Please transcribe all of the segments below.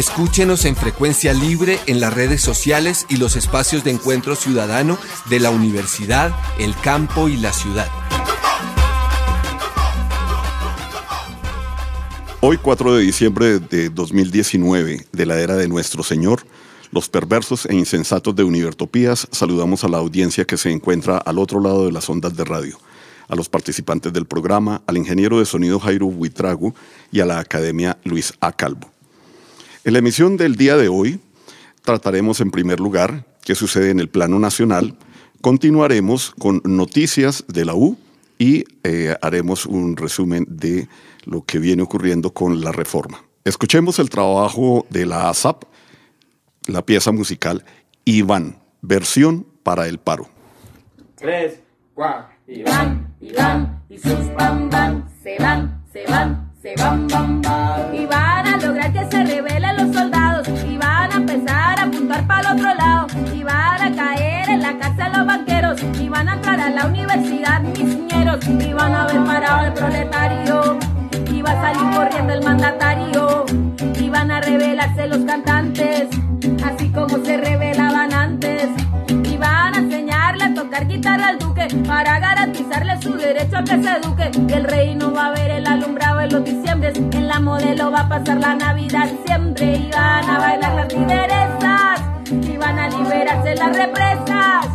Escúchenos en frecuencia libre en las redes sociales y los espacios de encuentro ciudadano de la universidad, el campo y la ciudad. Hoy 4 de diciembre de 2019, de la era de nuestro Señor, los perversos e insensatos de Univertopías, saludamos a la audiencia que se encuentra al otro lado de las ondas de radio, a los participantes del programa, al ingeniero de sonido Jairo Huitrago y a la Academia Luis A. Calvo. En la emisión del día de hoy trataremos en primer lugar qué sucede en el plano nacional, continuaremos con noticias de la U y eh, haremos un resumen de lo que viene ocurriendo con la reforma. Escuchemos el trabajo de la ASAP, la pieza musical Iván, versión para el paro. Tres, cuatro. Iván, Iván y sus bam se van, se van se van, van, van. Y van a lograr que se rebelen los soldados. Y van a empezar a apuntar para el otro lado. Y van a caer en la cárcel los banqueros. Y van a entrar a la universidad mis señeros. Y van a ver parado el proletario. Y va a salir corriendo el mandatario. Y van a rebelarse los cantantes. Así como se rebelaban antes. Y van a enseñarle a tocar guitarra al. Para garantizarle su derecho a que se eduque. El rey no va a ver el alumbrado en los diciembre. En la modelo va a pasar la Navidad siempre. Y van a bailar las lideresas. Y van a liberarse las represas.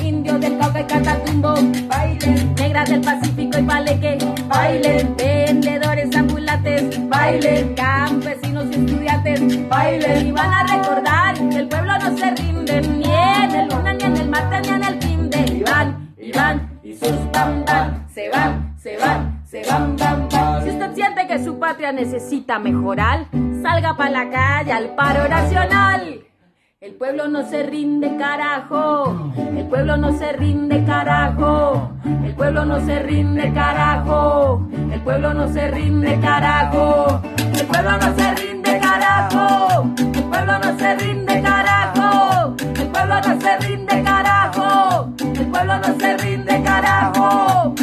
Indios del Cauca y Catatumbo. Bailen. Negras del Pacífico y Paleque. Bailen. Vendedores ambulantes. Bailen. Campesinos y estudiantes. Bailen. Y van a recordar que el pueblo no se rinde. Ni en el lunes, ni en el martes, ni en el Iván, Iván y sus bam se van, se van, se van, bam, bam. Si usted siente que su patria necesita mejorar, salga para la calle al paro nacional. El pueblo no se rinde, carajo. El pueblo no se rinde, carajo. El pueblo no se rinde, carajo. El pueblo no se rinde, carajo. El pueblo no se rinde, carajo. El pueblo no se rinde, carajo. El pueblo no se rinde, pueblo no se rinde, carajo.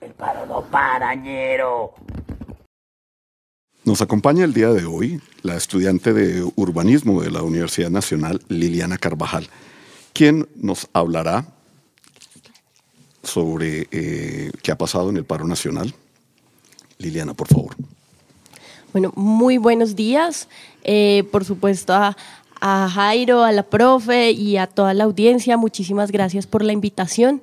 El paro no parañero. Nos acompaña el día de hoy la estudiante de urbanismo de la Universidad Nacional, Liliana Carvajal, quien nos hablará sobre eh, qué ha pasado en el paro nacional. Liliana, por favor. Bueno, muy buenos días. Eh, por supuesto, a, a Jairo, a la profe y a toda la audiencia, muchísimas gracias por la invitación.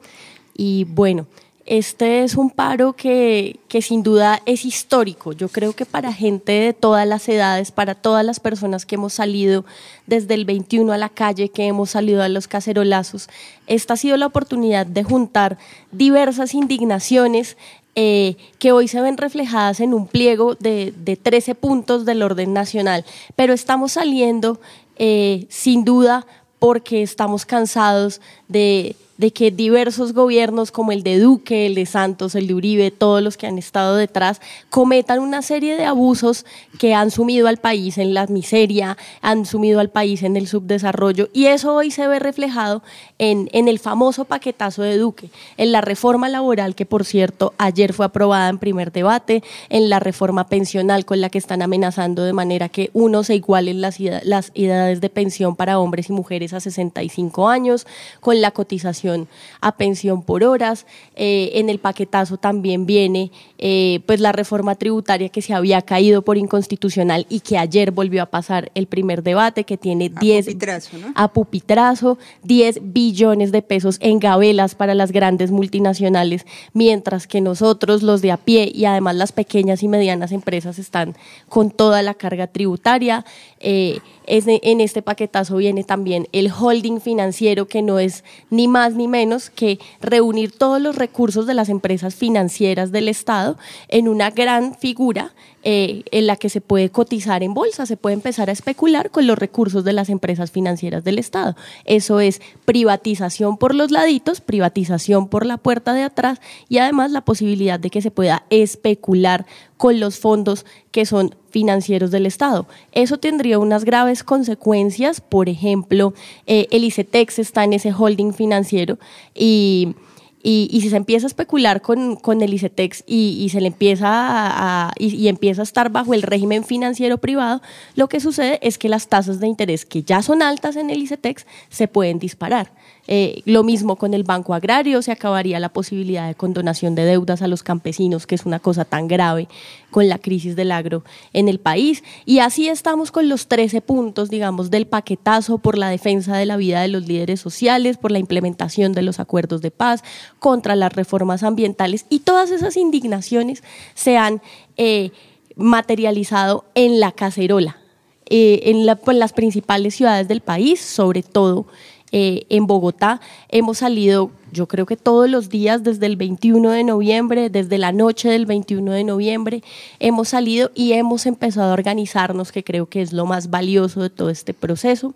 Y bueno, este es un paro que, que, sin duda es histórico. Yo creo que para gente de todas las edades, para todas las personas que hemos salido desde el 21 a la calle, que hemos salido a los cacerolazos, esta ha sido la oportunidad de juntar diversas indignaciones eh, que hoy se ven reflejadas en un pliego de, de 13 puntos del orden nacional. Pero estamos saliendo, eh, sin duda, porque estamos cansados de de que diversos gobiernos como el de Duque, el de Santos, el de Uribe, todos los que han estado detrás, cometan una serie de abusos que han sumido al país en la miseria, han sumido al país en el subdesarrollo y eso hoy se ve reflejado en, en el famoso paquetazo de Duque, en la reforma laboral que por cierto ayer fue aprobada en primer debate, en la reforma pensional con la que están amenazando de manera que uno se igualen las, las edades de pensión para hombres y mujeres a 65 años, con la cotización a pensión por horas. Eh, en el paquetazo también viene eh, pues la reforma tributaria que se había caído por inconstitucional y que ayer volvió a pasar el primer debate, que tiene 10 a pupitrazo, 10 billones de pesos en gabelas para las grandes multinacionales, mientras que nosotros, los de a pie y además las pequeñas y medianas empresas están con toda la carga tributaria. Eh, en este paquetazo viene también el holding financiero, que no es ni más ni menos que reunir todos los recursos de las empresas financieras del Estado en una gran figura eh, en la que se puede cotizar en bolsa, se puede empezar a especular con los recursos de las empresas financieras del Estado. Eso es privatización por los laditos, privatización por la puerta de atrás y además la posibilidad de que se pueda especular con los fondos que son financieros del Estado. Eso tendría unas graves consecuencias, por ejemplo, eh, el ICETEX está en ese holding financiero y y, si se empieza a especular con, con el ICETEX y, se le empieza a, y, empieza a estar bajo el régimen financiero privado, lo que sucede es que las tasas de interés que ya son altas en el ICETEX se pueden disparar. Eh, lo mismo con el Banco Agrario, se acabaría la posibilidad de condonación de deudas a los campesinos, que es una cosa tan grave con la crisis del agro en el país. Y así estamos con los 13 puntos, digamos, del paquetazo por la defensa de la vida de los líderes sociales, por la implementación de los acuerdos de paz, contra las reformas ambientales. Y todas esas indignaciones se han eh, materializado en la cacerola, eh, en, las principales ciudades del país, sobre todo eh, en Bogotá. Hemos salido yo creo que todos los días desde el 21 de noviembre, desde la noche del 21 de noviembre, hemos salido y hemos empezado a organizarnos, que creo que es lo más valioso de todo este proceso.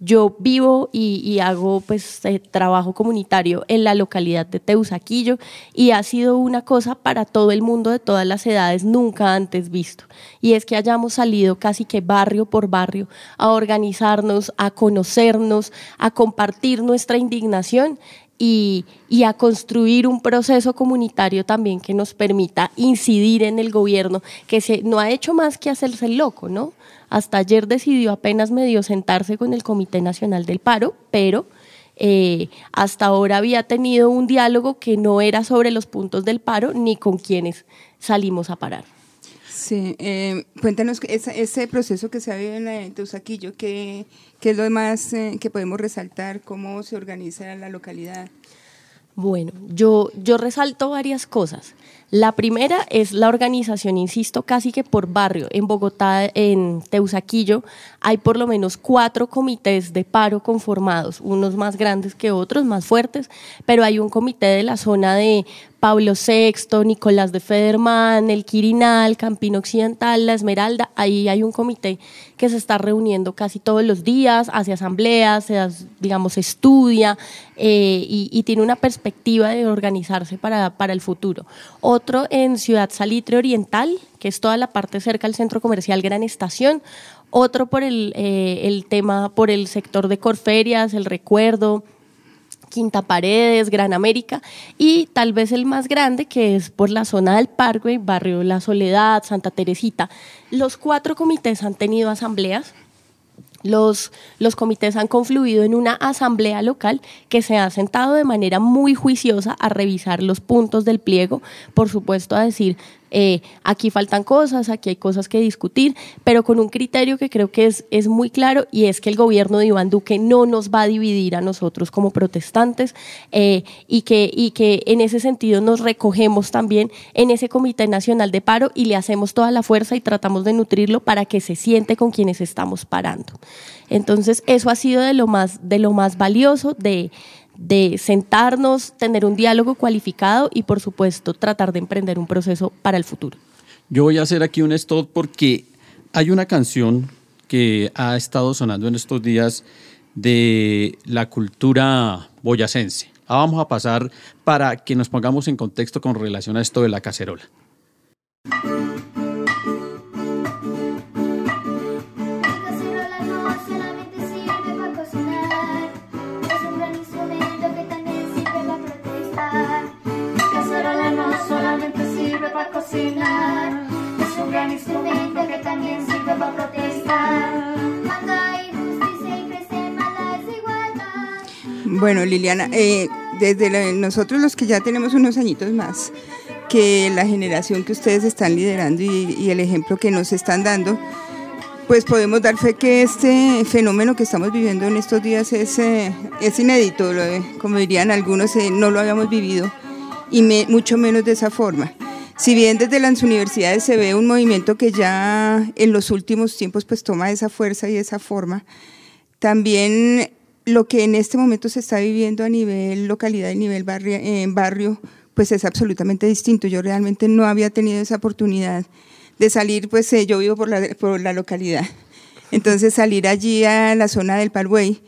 Yo vivo y, hago pues eh, trabajo comunitario en la localidad de Teusaquillo y ha sido una cosa para todo el mundo de todas las edades nunca antes visto. Y es que hayamos salido casi que barrio por barrio a organizarnos, a conocernos, a compartir nuestra indignación y, a construir un proceso comunitario también que nos permita incidir en el gobierno, que se, no ha hecho más que hacerse loco, ¿no? Hasta ayer decidió apenas medio sentarse con el Comité Nacional del Paro, pero eh, hasta ahora había tenido un diálogo que no era sobre los puntos del paro ni con quienes salimos a parar. Sí, eh, cuéntanos ese, proceso que se ha vivido en Teusaquillo, ¿qué, qué es lo más eh, que podemos resaltar? ¿Cómo se organiza la localidad? Bueno, yo, yo resalto varias cosas. La primera es la organización, insisto, casi que por barrio. En Bogotá, en Teusaquillo, hay por lo menos cuatro comités de paro conformados, unos más grandes que otros, más fuertes, pero hay un comité de la zona de Pablo VI, Nicolás de Federman, el Quirinal, Campino Occidental, La Esmeralda, ahí hay un comité que se está reuniendo casi todos los días, hace asambleas, se, digamos, estudia eh, y, tiene una perspectiva de organizarse para, para el futuro. Otro en Ciudad Salitre Oriental, que es toda la parte cerca del centro comercial Gran Estación, otro por el, eh, el tema, por el sector de Corferias, el recuerdo, Quinta Paredes, Gran América y tal vez el más grande que es por la zona del Parque, Barrio La Soledad, Santa Teresita. Los cuatro comités han tenido asambleas. Los, los comités han confluido en una asamblea local que se ha sentado de manera muy juiciosa a revisar los puntos del pliego, por supuesto a decir eh, aquí faltan cosas, aquí hay cosas que discutir, pero con un criterio que creo que es, es muy claro y es que el gobierno de Iván Duque no nos va a dividir a nosotros como protestantes eh, y, que, y que en ese sentido nos recogemos también en ese Comité Nacional de Paro y le hacemos toda la fuerza y tratamos de nutrirlo para que se siente con quienes estamos parando. Entonces, eso ha sido de lo más, de lo más valioso de de sentarnos, tener un diálogo cualificado y por supuesto tratar de emprender un proceso para el futuro. Yo voy a hacer aquí un stop porque hay una canción que ha estado sonando en estos días de la cultura boyacense. vamos a pasar para que nos pongamos en contexto con relación a esto de la cacerola. Cocinar. Es un gran instrumento que también sirve para protestar. Cuando hay justicia y crece la desigualdad. Bueno, Liliana, eh, desde nosotros los que ya tenemos unos añitos más, que la generación que ustedes están liderando y, y el ejemplo que nos están dando, pues podemos dar fe que este fenómeno que estamos viviendo en estos días es, eh, es inédito, como dirían algunos, eh, no lo habíamos vivido y me, mucho menos de esa forma. Si bien desde las universidades se ve un movimiento que ya en los últimos tiempos pues toma esa fuerza y esa forma, también lo que en este momento se está viviendo a nivel localidad y nivel barrio, pues es absolutamente distinto. Yo realmente no había tenido esa oportunidad de salir, pues yo vivo por la, por la localidad. Entonces salir allí a la zona del Parway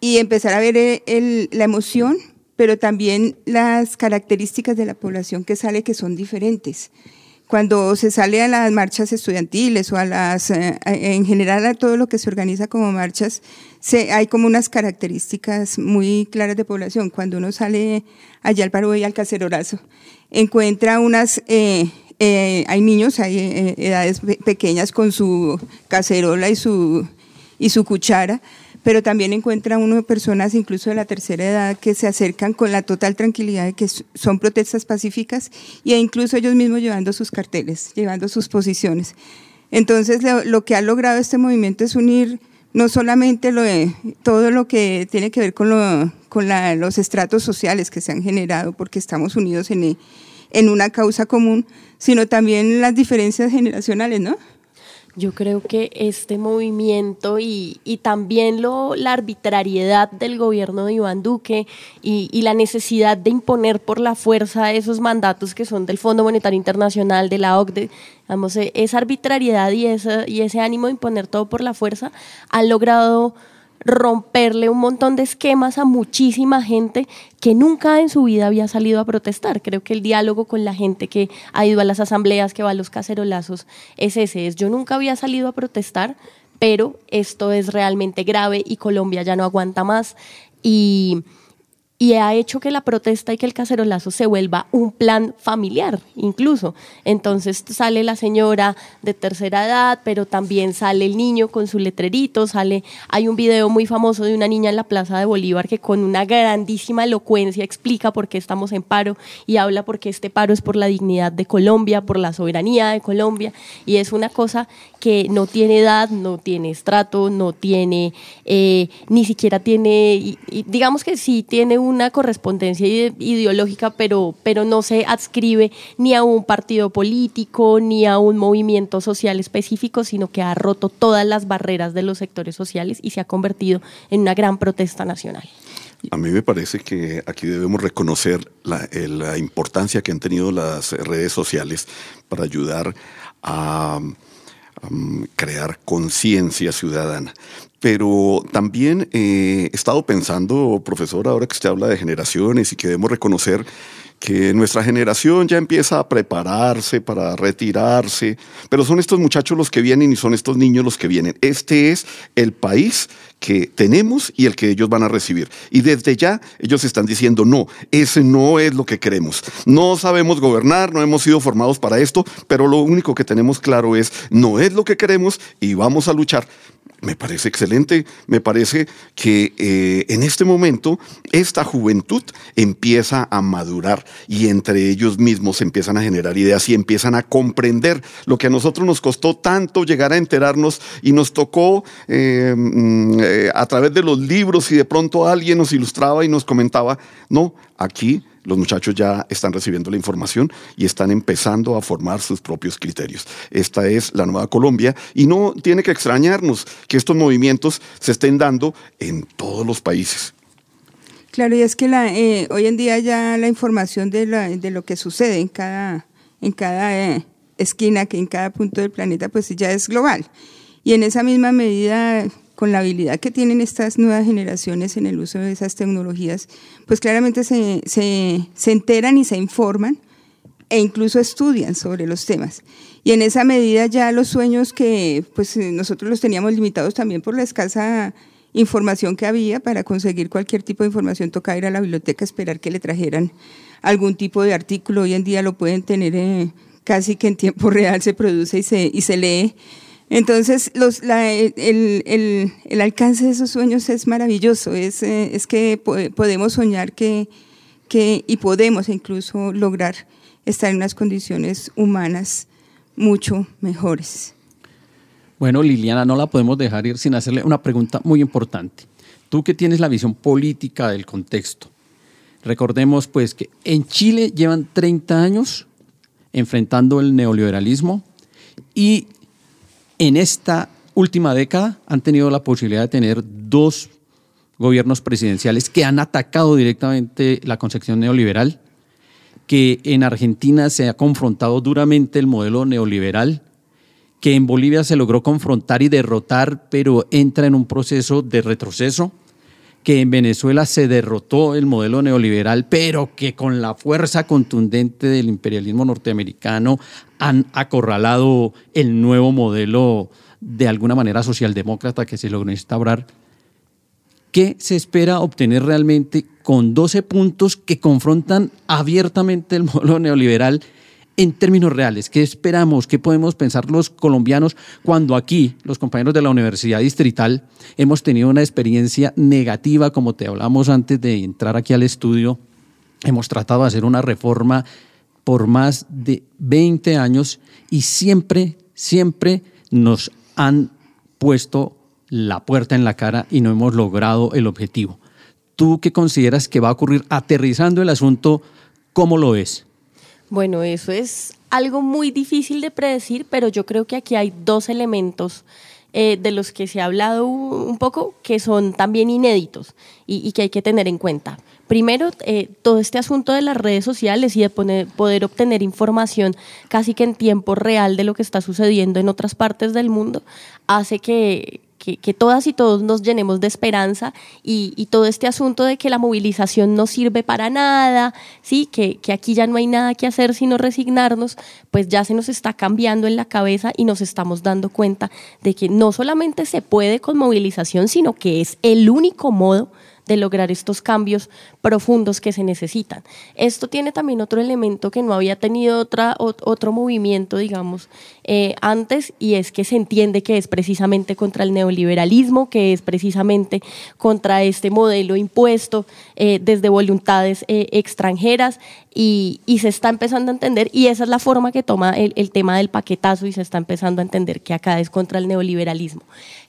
y empezar a ver el, la emoción pero también las características de la población que sale que son diferentes. Cuando se sale a las marchas estudiantiles o a las, eh, en general a todo lo que se organiza como marchas, se, hay como unas características muy claras de población. Cuando uno sale allá al paro y al cacerolazo, encuentra unas, eh, eh, hay niños, hay edades pequeñas con su cacerola y su, y su cuchara, pero también encuentra uno personas incluso de la tercera edad que se acercan con la total tranquilidad de que son protestas pacíficas e incluso ellos mismos llevando sus carteles, llevando sus posiciones. Entonces lo, que ha logrado este movimiento es unir no solamente lo de, todo lo que tiene que ver con, lo, con los estratos sociales que se han generado, porque estamos unidos en, en una causa común, sino también las diferencias generacionales, ¿no? Yo creo que este movimiento y, y también lo, la arbitrariedad del gobierno de Iván Duque y, y, la necesidad de imponer por la fuerza esos mandatos que son del Fondo Monetario Internacional, de la OCDE, digamos, e, esa arbitrariedad y, esa, y ese ánimo de imponer todo por la fuerza han logrado romperle un montón de esquemas a muchísima gente que nunca en su vida había salido a protestar. Creo que el diálogo con la gente que ha ido a las asambleas, que va a los cacerolazos, es ese, es yo nunca había salido a protestar, pero esto es realmente grave y Colombia ya no aguanta más. Y y ha hecho que la protesta y que el cacerolazo se vuelva un plan familiar, incluso. Entonces sale la señora de tercera edad, pero también sale el niño con su letrerito, sale, hay un video muy famoso de una niña en la Plaza de Bolívar que con una grandísima elocuencia explica por qué estamos en paro y habla porque este paro es por la dignidad de Colombia, por la soberanía de Colombia, y es una cosa que no tiene edad, no tiene estrato, no tiene, eh, ni siquiera tiene, digamos que sí tiene una correspondencia ideológica, pero, pero no se adscribe ni a un partido político, ni a un movimiento social específico, sino que ha roto todas las barreras de los sectores sociales y se ha convertido en una gran protesta nacional. A mí me parece que aquí debemos reconocer la, la importancia que han tenido las redes sociales para ayudar a crear conciencia ciudadana. Pero también eh, he estado pensando, profesor, ahora que usted habla de generaciones y que debemos reconocer que nuestra generación ya empieza a prepararse para retirarse, pero son estos muchachos los que vienen y son estos niños los que vienen. Este es el país que tenemos y el que ellos van a recibir. Y desde ya ellos están diciendo, no, ese no es lo que queremos. No sabemos gobernar, no hemos sido formados para esto, pero lo único que tenemos claro es, no es lo que queremos y vamos a luchar. Me parece excelente, me parece que eh, en este momento esta juventud empieza a madurar y entre ellos mismos empiezan a generar ideas y empiezan a comprender lo que a nosotros nos costó tanto llegar a enterarnos y nos tocó eh, mm, eh, a través de los libros y de pronto alguien nos ilustraba y nos comentaba, no, aquí los muchachos ya están recibiendo la información y están empezando a formar sus propios criterios. Esta es la nueva Colombia y no tiene que extrañarnos que estos movimientos se estén dando en todos los países. Claro, y es que eh, hoy en día ya la información de, de, lo que sucede en cada, en cada eh, esquina, que en cada punto del planeta, pues ya es global. Y en esa misma medida con la habilidad que tienen estas nuevas generaciones en el uso de esas tecnologías, pues claramente se, se, enteran y se informan e incluso estudian sobre los temas. Y en esa medida ya los sueños que pues nosotros los teníamos limitados también por la escasa información que había para conseguir cualquier tipo de información tocaba ir a la biblioteca esperar que le trajeran algún tipo de artículo hoy en día lo pueden tener eh, casi que en tiempo real se produce y se, y se lee entonces, los, el, alcance de esos sueños es maravilloso, es, eh, que podemos soñar que, que, y podemos incluso lograr estar en unas condiciones humanas mucho mejores. Bueno, Liliana, no la podemos dejar ir sin hacerle una pregunta muy importante. Tú que tienes la visión política del contexto, recordemos pues que en Chile llevan 30 años enfrentando el neoliberalismo y en esta última década han tenido la posibilidad de tener dos gobiernos presidenciales que han atacado directamente la concepción neoliberal, que en Argentina se ha confrontado duramente el modelo neoliberal, que en Bolivia se logró confrontar y derrotar, pero entra en un proceso de retroceso, que en Venezuela se derrotó el modelo neoliberal, pero que con la fuerza contundente del imperialismo norteamericano han acorralado el nuevo modelo de alguna manera socialdemócrata que se logró instaurar. ¿Qué se espera obtener realmente con 12 puntos que confrontan abiertamente el modelo neoliberal en términos reales, ¿qué esperamos? ¿Qué podemos pensar los colombianos cuando aquí, los compañeros de la Universidad Distrital, hemos tenido una experiencia negativa, como te hablamos antes de entrar aquí al estudio? Hemos tratado de hacer una reforma por más de 20 años y siempre, siempre nos han puesto la puerta en la cara y no hemos logrado el objetivo. ¿Tú qué consideras que va a ocurrir aterrizando el asunto? ¿Cómo lo es? Bueno, eso es algo muy difícil de predecir, pero yo creo que aquí hay dos elementos eh, de los que se ha hablado un poco que son también inéditos y, que hay que tener en cuenta. Primero, eh, todo este asunto de las redes sociales y de poder obtener información casi que en tiempo real de lo que está sucediendo en otras partes del mundo hace que, que, todas y todos nos llenemos de esperanza y, todo este asunto de que la movilización no sirve para nada, ¿sí? Que, que aquí ya no hay nada que hacer sino resignarnos, pues ya se nos está cambiando en la cabeza y nos estamos dando cuenta de que no solamente se puede con movilización, sino que es el único modo de lograr estos cambios profundos que se necesitan. Esto tiene también otro elemento que no había tenido otra, otro movimiento, digamos, eh, antes, y es que se entiende que es precisamente contra el neoliberalismo, que es precisamente contra este modelo impuesto eh, desde voluntades eh, extranjeras, y, se está empezando a entender, y esa es la forma que toma el, el tema del paquetazo, y se está empezando a entender que acá es contra el neoliberalismo.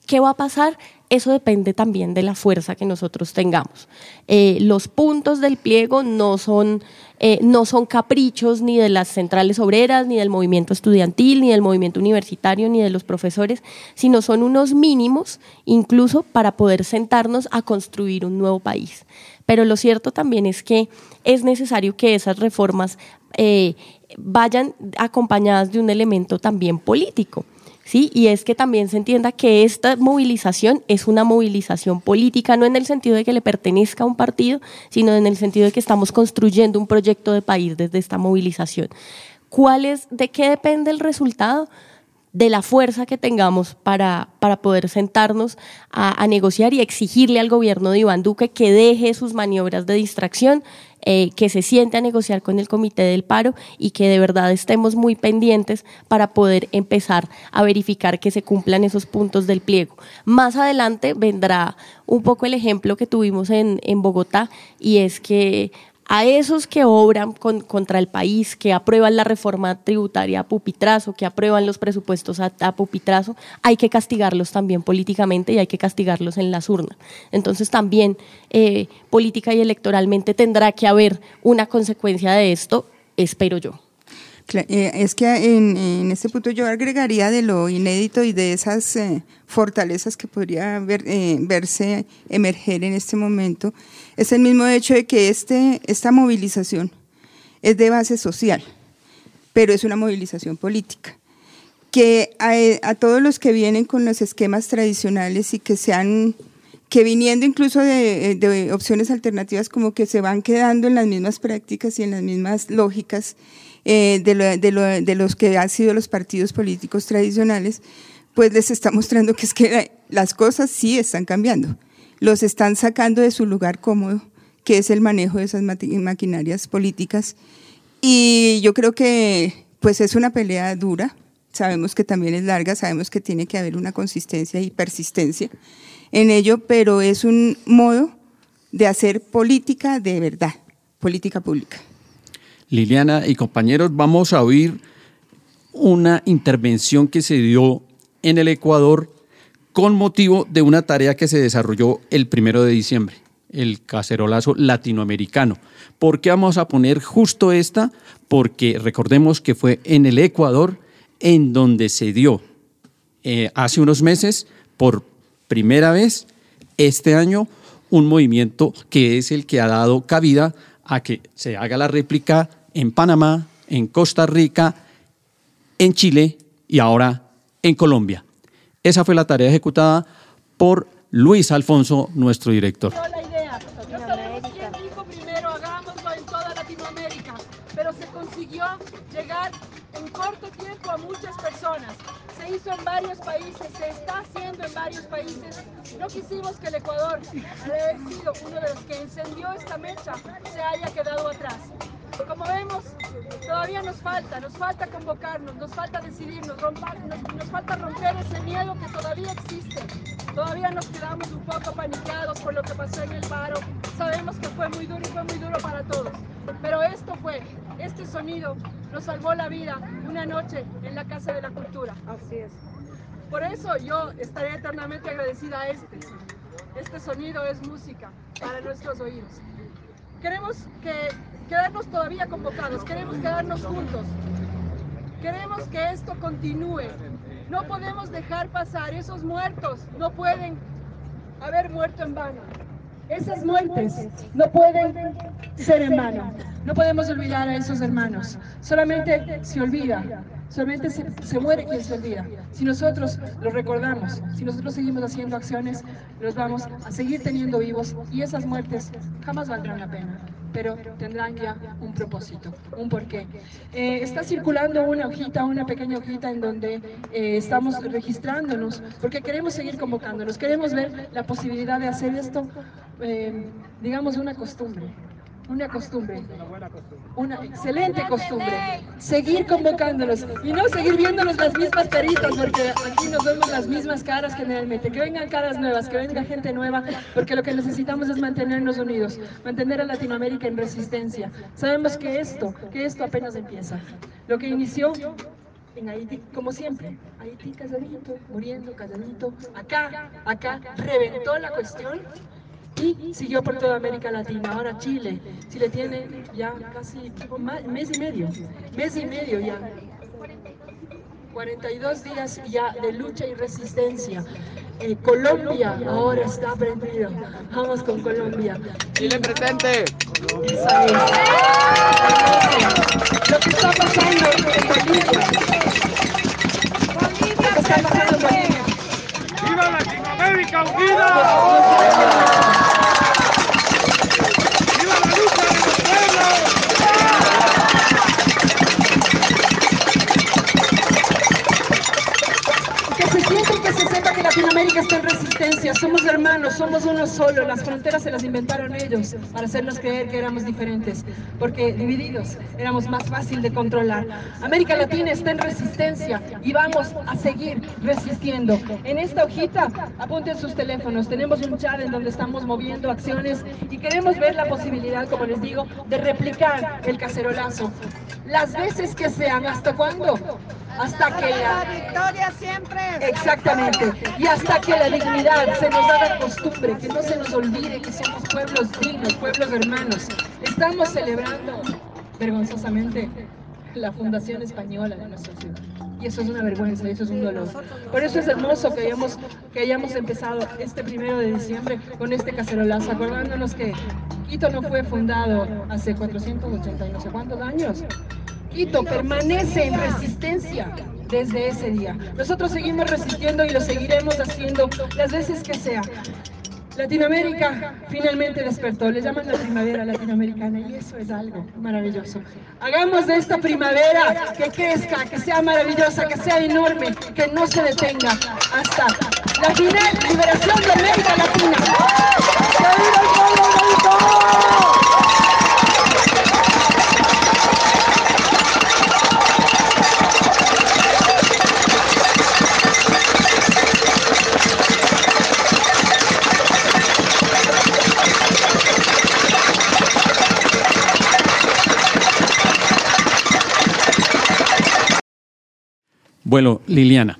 ¿Qué va a pasar? Eso depende también de la fuerza que nosotros tengamos. Eh, los puntos del pliego no son, eh, no son caprichos ni de las centrales obreras, ni del movimiento estudiantil, ni del movimiento universitario, ni de los profesores, sino son unos mínimos incluso para poder sentarnos a construir un nuevo país. Pero lo cierto también es que es necesario que esas reformas eh, vayan acompañadas de un elemento también político. ¿Sí? Y es que también se entienda que esta movilización es una movilización política, no en el sentido de que le pertenezca a un partido, sino en el sentido de que estamos construyendo un proyecto de país desde esta movilización. ¿Cuál es, ¿De qué depende el resultado? de la fuerza que tengamos para, para poder sentarnos a, negociar y exigirle al gobierno de Iván Duque que deje sus maniobras de distracción, eh, que se siente a negociar con el Comité del Paro y que de verdad estemos muy pendientes para poder empezar a verificar que se cumplan esos puntos del pliego. Más adelante vendrá un poco el ejemplo que tuvimos en, en Bogotá y es que a esos que obran contra el país, que aprueban la reforma tributaria a pupitrazo, que aprueban los presupuestos a, pupitrazo, hay que castigarlos también políticamente y hay que castigarlos en las urnas. Entonces también eh, política y electoralmente tendrá que haber una consecuencia de esto, espero yo. Eh, es que en, este punto yo agregaría de lo inédito y de esas eh, fortalezas que podría verse emerger en este momento, es el mismo hecho de que este, esta movilización es de base social, pero es una movilización política. Que a, todos los que vienen con los esquemas tradicionales y que se han, que viniendo incluso de, opciones alternativas, como que se van quedando en las mismas prácticas y en las mismas lógicas eh, de, los que han sido los partidos políticos tradicionales, pues les está mostrando que es que las cosas sí están cambiando los están sacando de su lugar cómodo, que es el manejo de esas maquinarias políticas. Y yo creo que pues es una pelea dura, sabemos que también es larga, sabemos que tiene que haber una consistencia y persistencia en ello, pero es un modo de hacer política de verdad, política pública. Liliana y compañeros, vamos a oír una intervención que se dio en el Ecuador con motivo de una tarea que se desarrolló el primero de diciembre, el cacerolazo latinoamericano. ¿Por qué vamos a poner justo esta? Porque recordemos que fue en el Ecuador en donde se dio eh, hace unos meses, por primera vez este año, un movimiento que es el que ha dado cabida a que se haga la réplica en Panamá, en Costa Rica, en Chile y ahora en Colombia. Esa fue la tarea ejecutada por Luis Alfonso, nuestro director. Pero se consiguió llegar en corto tiempo a muchas personas. Se hizo en varios países, se está haciendo en varios países. No quisimos que el Ecuador, al haber sido uno de los que encendió esta mecha, se haya quedado atrás. Como vemos, todavía nos falta, nos falta convocarnos, nos falta decidirnos, nos, nos, falta romper ese miedo que todavía existe. Todavía nos quedamos un poco paniqueados por lo que pasó en el paro. Sabemos que fue muy duro y fue muy duro para todos. Pero esto fue, este sonido nos salvó la vida una noche en la Casa de la Cultura. Así es. Por eso yo estaré eternamente agradecida a este. Este sonido es música para nuestros oídos. Queremos que quedarnos todavía convocados, queremos quedarnos juntos. Queremos que esto continúe. No podemos dejar pasar esos muertos, no pueden haber muerto en vano. Esas muertes no pueden ser en vano. No podemos olvidar a esos hermanos. Solamente se olvida, solamente se, se, muere quien se olvida. Si nosotros los recordamos, si nosotros seguimos haciendo acciones, los vamos a seguir teniendo vivos y esas muertes jamás valdrán la pena pero tendrán ya un propósito, un porqué. Eh, está circulando una hojita, una pequeña hojita en donde eh, estamos registrándonos, porque queremos seguir convocándonos, queremos ver la posibilidad de hacer esto, eh, digamos, una costumbre una costumbre, una excelente costumbre, seguir convocándolos y no seguir viéndonos las mismas peritas, porque aquí nos vemos las mismas caras generalmente, que vengan caras nuevas, que venga gente nueva, porque lo que necesitamos es mantenernos unidos, mantener a Latinoamérica en resistencia. Sabemos que esto, que esto apenas empieza. Lo que inició en Haití, como siempre, Haití calladito, muriendo calladito, acá, acá, reventó la cuestión y siguió por toda América Latina. Ahora Chile, Chile tiene ya casi un mes y medio, mes y medio ya. 42 días ya de lucha y resistencia. Eh, Colombia ahora está prendido. Vamos con Colombia. Chile presente. Esa es. Lo que está pasando en Bolivia. Lo que está pasando en Bolivia. ¡Viva Latinoamérica unida! Latinoamérica está en resistencia, somos hermanos, somos uno solo, las fronteras se las inventaron ellos para hacernos creer que éramos diferentes, porque divididos éramos más fácil de controlar. América Latina está en resistencia y vamos a seguir resistiendo. En esta hojita apunten sus teléfonos, tenemos un chat en donde estamos moviendo acciones y queremos ver la posibilidad, como les digo, de replicar el cacerolazo. Las veces que sean, ¿hasta cuándo? Hasta que la, victoria siempre exactamente. y hasta que la dignidad se nos haga costumbre que no se nos olvide que somos pueblos dignos pueblos hermanos. Estamos celebrando vergonzosamente la fundación española de nuestra ciudad. Y eso es una vergüenza, eso es un dolor. Por eso es hermoso que hayamos, que hayamos empezado este primero de diciembre con este cacerolazo, acordándonos que Quito no fue fundado hace 480 y no sé cuántos años, Permanece en resistencia desde ese día. Nosotros seguimos resistiendo y lo seguiremos haciendo las veces que sea. Latinoamérica finalmente despertó, le llaman la primavera latinoamericana y eso es algo maravilloso. Hagamos de esta primavera que crezca, que sea maravillosa, que sea enorme, que no se detenga hasta la final liberación de América Latina. Bueno, Liliana,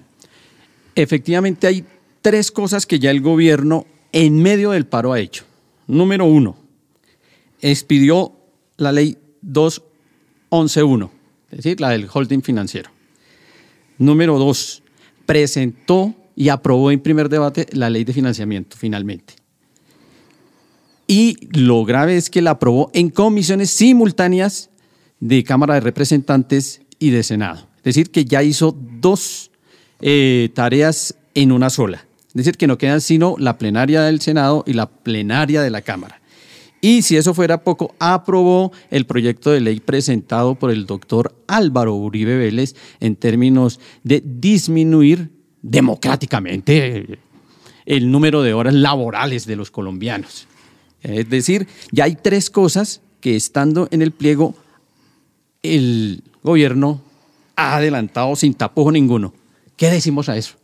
efectivamente hay tres cosas que ya el gobierno en medio del paro ha hecho. Número uno, expidió la ley 2111, es decir, la del holding financiero. Número dos, presentó y aprobó en primer debate la ley de financiamiento, finalmente. y lo grave es que la aprobó en comisiones simultáneas de Cámara de Representantes y de Senado. Decir, que ya hizo dos eh, tareas en una sola. Es decir, que no quedan sino la plenaria del Senado y la plenaria de la Cámara. Y si eso fuera poco, aprobó el proyecto de ley presentado por el doctor Álvaro Uribe Vélez en términos de disminuir democráticamente el número de horas laborales de los colombianos. Es decir, ya hay tres cosas que estando en el pliego el gobierno adelantado sin tapujo ninguno. ¿Qué decimos a eso?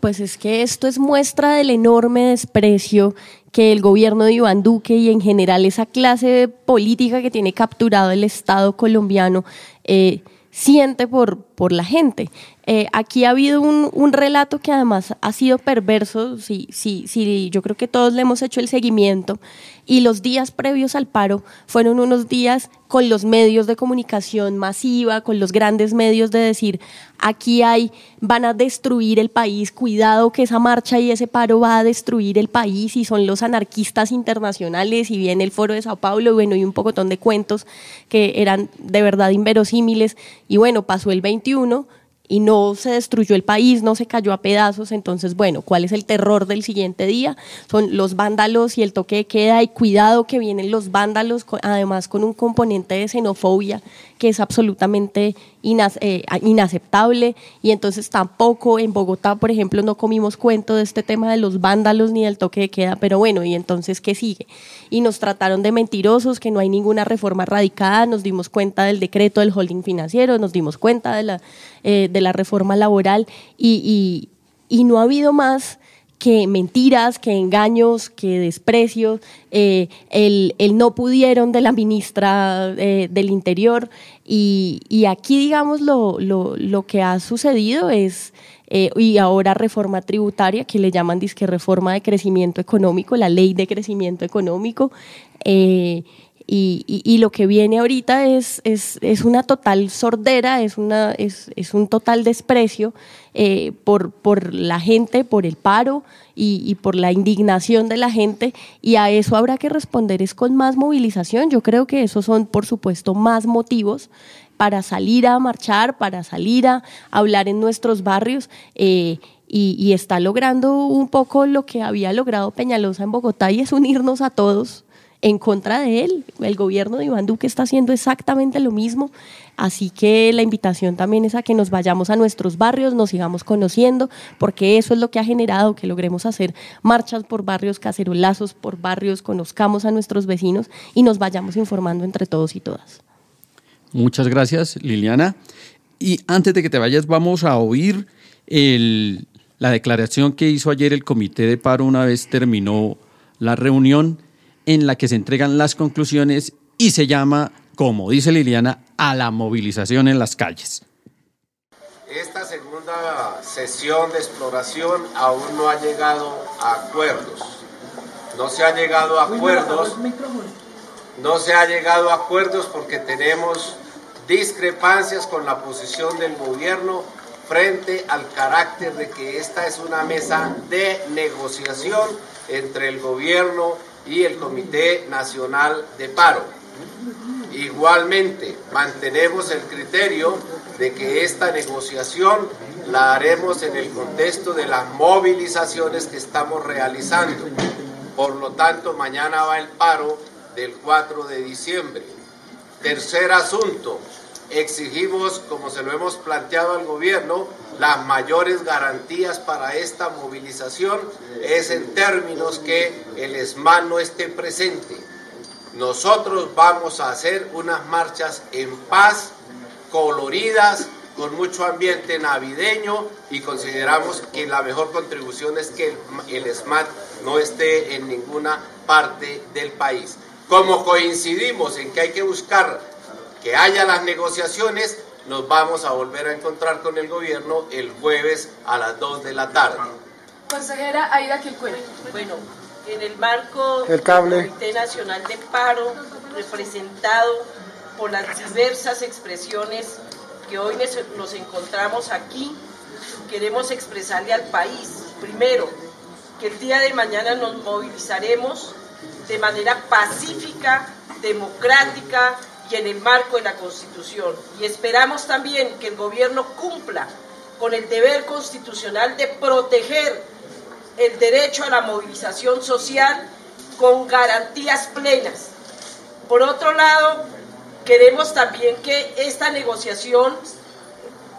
Pues es que esto es muestra del enorme desprecio que el gobierno de Iván Duque y en general esa clase política que tiene capturado el Estado colombiano eh, siente por, por la gente. Eh, aquí ha habido un, relato que además ha sido perverso, sí, sí, yo creo que todos le hemos hecho el seguimiento y los días previos al paro fueron unos días con los medios de comunicación masiva, con los grandes medios de decir, aquí hay, van a destruir el país, cuidado que esa marcha y ese paro va a destruir el país y son los anarquistas internacionales y viene el foro de Sao Paulo, bueno, y un pocotón de cuentos que eran de verdad inverosímiles y bueno, pasó el 21 y no se destruyó el país, no se cayó a pedazos. Entonces, bueno, ¿cuál es el terror del siguiente día? Son los vándalos y el toque de queda y cuidado que vienen los vándalos, además con un componente de xenofobia que es absolutamente eh, inaceptable y entonces tampoco en Bogotá, por ejemplo, no comimos cuento de este tema de los vándalos ni del toque de queda, pero bueno, y entonces, ¿qué sigue? Y nos trataron de mentirosos, que no hay ninguna reforma radicada, nos dimos cuenta del decreto del holding financiero, nos dimos cuenta de la, eh, de la reforma laboral y, y no ha habido más que mentiras, que engaños, que desprecios, eh, el, no pudieron de la ministra eh, del Interior. Y, aquí, digamos, lo, lo, que ha sucedido es, eh, y ahora reforma tributaria, que le llaman disque reforma de crecimiento económico, la ley de crecimiento económico. Y, lo que viene ahorita es, es, es, una total sordera, es, una, es, es un total desprecio eh, por, por la gente, por el paro y, por la indignación de la gente. Y a eso habrá que responder es con más movilización. Yo creo que esos son, por supuesto, más motivos para salir a marchar, para salir a hablar en nuestros barrios. Eh, y, y, está logrando un poco lo que había logrado Peñalosa en Bogotá y es unirnos a todos en contra de él. El gobierno de Iván Duque está haciendo exactamente lo mismo. Así que la invitación también es a que nos vayamos a nuestros barrios, nos sigamos conociendo, porque eso es lo que ha generado que logremos hacer marchas por barrios, cacerolazos por barrios, conozcamos a nuestros vecinos y nos vayamos informando entre todos y todas. Muchas gracias, Liliana. Y antes de que te vayas, vamos a oír la declaración que hizo ayer el Comité de Paro una vez terminó la reunión en la que se entregan las conclusiones y se llama, como dice Liliana, a la movilización en las calles. Esta segunda sesión de exploración aún no ha llegado a acuerdos. No se ha llegado a acuerdos. No se ha llegado a acuerdos porque tenemos discrepancias con la posición del gobierno frente al carácter de que esta es una mesa de negociación entre el gobierno y el Comité Nacional de Paro. Igualmente, mantenemos el criterio de que esta negociación la haremos en el contexto de las movilizaciones que estamos realizando. Por lo tanto, mañana va el paro del 4 de diciembre. Tercer asunto, exigimos, como se lo hemos planteado al gobierno, las mayores garantías para esta movilización es en términos que el ESMAN no esté presente. Nosotros vamos a hacer unas marchas en paz, coloridas, con mucho ambiente navideño y consideramos que la mejor contribución es que el, SMAT no esté en ninguna parte del país. Como coincidimos en que hay que buscar que haya las negociaciones, nos vamos a volver a encontrar con el gobierno el jueves a las 2 de la tarde. Consejera Aida Quilcuera. Bueno, en el marco del Comité Nacional de Paro, representado por las diversas expresiones que hoy nos encontramos aquí, queremos expresarle al país, primero, que el día de mañana nos movilizaremos de manera pacífica, democrática y en el marco de la Constitución. Y esperamos también que el gobierno cumpla con el deber constitucional de proteger el derecho a la movilización social con garantías plenas. Por otro lado, queremos también que esta negociación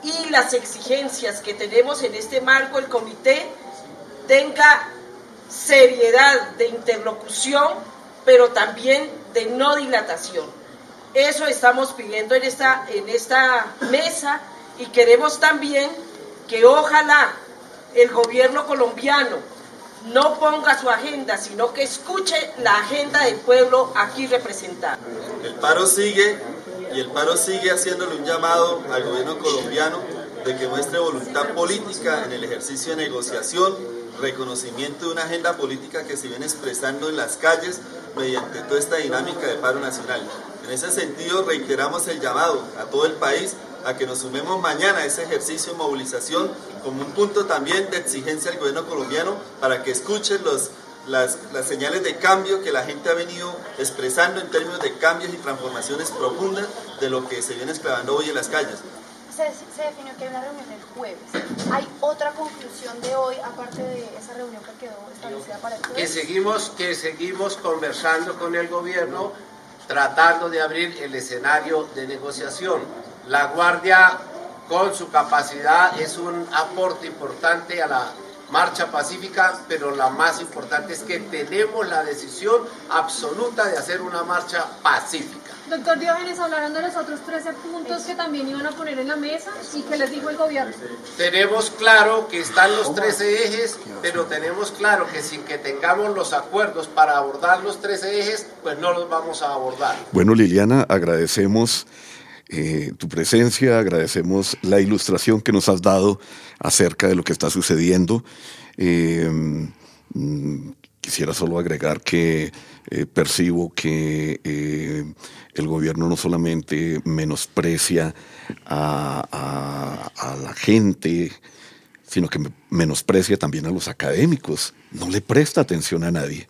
y las exigencias que tenemos en este marco, el comité tenga seriedad de interlocución, pero también de no dilatación. Eso estamos pidiendo en esta, en esta mesa y queremos también que ojalá el gobierno colombiano no ponga su agenda, sino que escuche la agenda del pueblo aquí representado. El paro sigue y el paro sigue haciéndole un llamado al gobierno colombiano de que muestre voluntad política en el ejercicio de negociación, reconocimiento de una agenda política que se viene expresando en las calles mediante toda esta dinámica de paro nacional. En ese sentido, reiteramos el llamado a todo el país a que nos sumemos mañana a ese ejercicio de movilización como un punto también de exigencia al gobierno colombiano para que escuchen los, las, las, señales de cambio que la gente ha venido expresando en términos de cambios y transformaciones profundas de lo que se viene exclamando hoy en las calles. Se, se, definió que hay una reunión el jueves. ¿Hay otra conclusión de hoy, aparte de esa reunión que quedó establecida para el jueves? Que seguimos, que seguimos conversando con el gobierno, tratando de abrir el escenario de negociación. La Guardia, con su capacidad, es un aporte importante a la marcha pacífica, pero la más importante es que tenemos la decisión absoluta de hacer una marcha pacífica. Doctor Diógenes, hablaron de los otros 13 puntos que también iban a poner en la mesa y que les dijo el gobierno. Tenemos claro que están los 13 ejes, pero tenemos claro que sin que tengamos los acuerdos para abordar los 13 ejes, pues no los vamos a abordar. Bueno, Liliana, agradecemos eh, tu presencia, agradecemos la ilustración que nos has dado acerca de lo que está sucediendo. Eh, mm, quisiera solo agregar que eh, percibo que eh, el gobierno no solamente menosprecia a, la gente, sino que menosprecia también a los académicos, no le presta atención a nadie.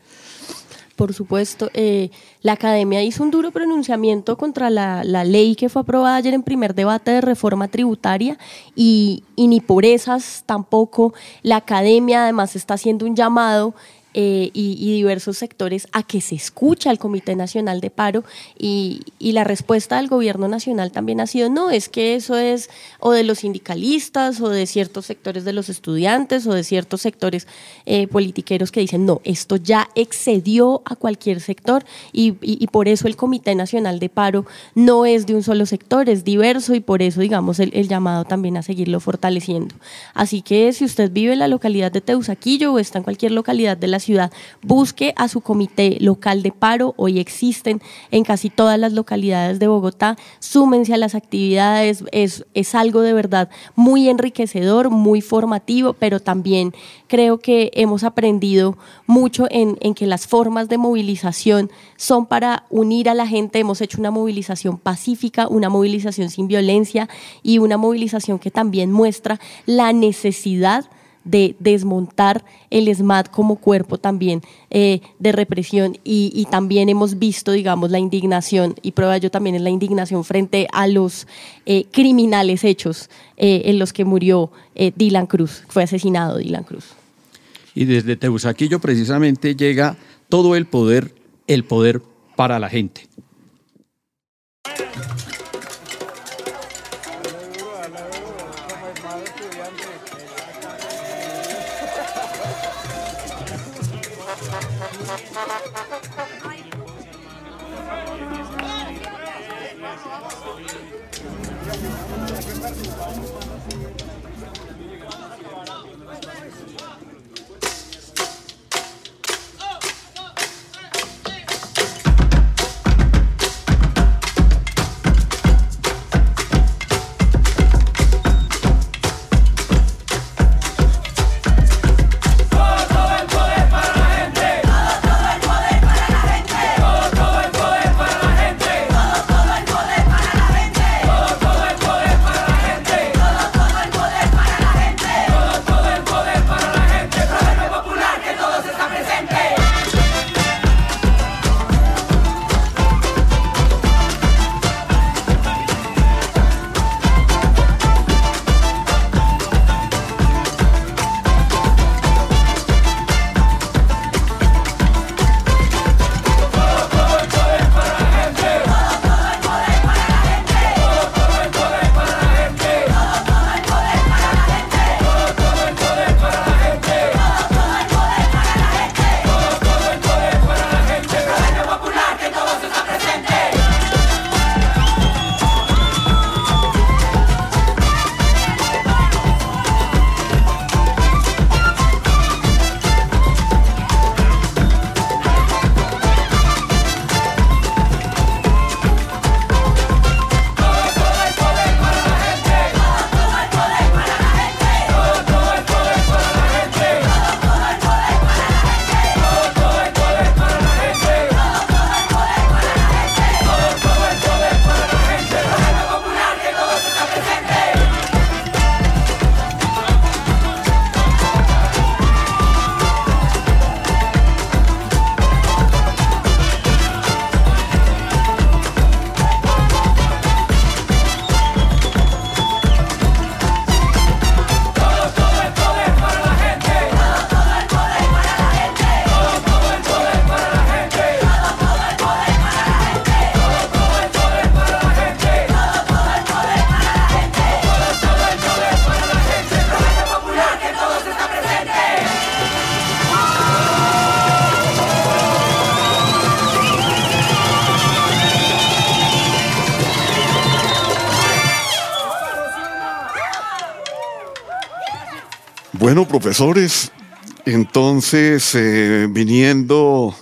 Por supuesto, eh, la academia hizo un duro pronunciamiento contra la, ley que fue aprobada ayer en primer debate de reforma tributaria y ni por esas tampoco la academia además está haciendo un llamado eh, y, diversos sectores a que se escucha al Comité Nacional de Paro y, y, la respuesta del gobierno nacional también ha sido no, es que eso es o de los sindicalistas o de ciertos sectores de los estudiantes o de ciertos sectores eh, politiqueros que dicen no, esto ya excedió a cualquier sector y, y, por eso el Comité Nacional de Paro no es de un solo sector, es diverso y por eso digamos el, el llamado también a seguirlo fortaleciendo. Así que si usted vive en la localidad de Teusaquillo o está en cualquier localidad de la ciudad, busque a su comité local de paro, hoy existen en casi todas las localidades de Bogotá, súmense a las actividades, es, es algo de verdad muy enriquecedor, muy formativo, pero también creo que hemos aprendido mucho en, en que las formas de movilización son para unir a la gente, hemos hecho una movilización pacífica, una movilización sin violencia y una movilización que también muestra la necesidad de desmontar el SMAT como cuerpo también eh, de represión y, también hemos visto, digamos, la indignación y prueba yo también es la indignación frente a los eh, criminales hechos eh, en los que murió Dylan Cruz, fue asesinado Dylan Cruz. Y desde Teusaquillo precisamente llega todo el poder, el poder para la gente. Bueno, profesores, entonces, eh, viniendo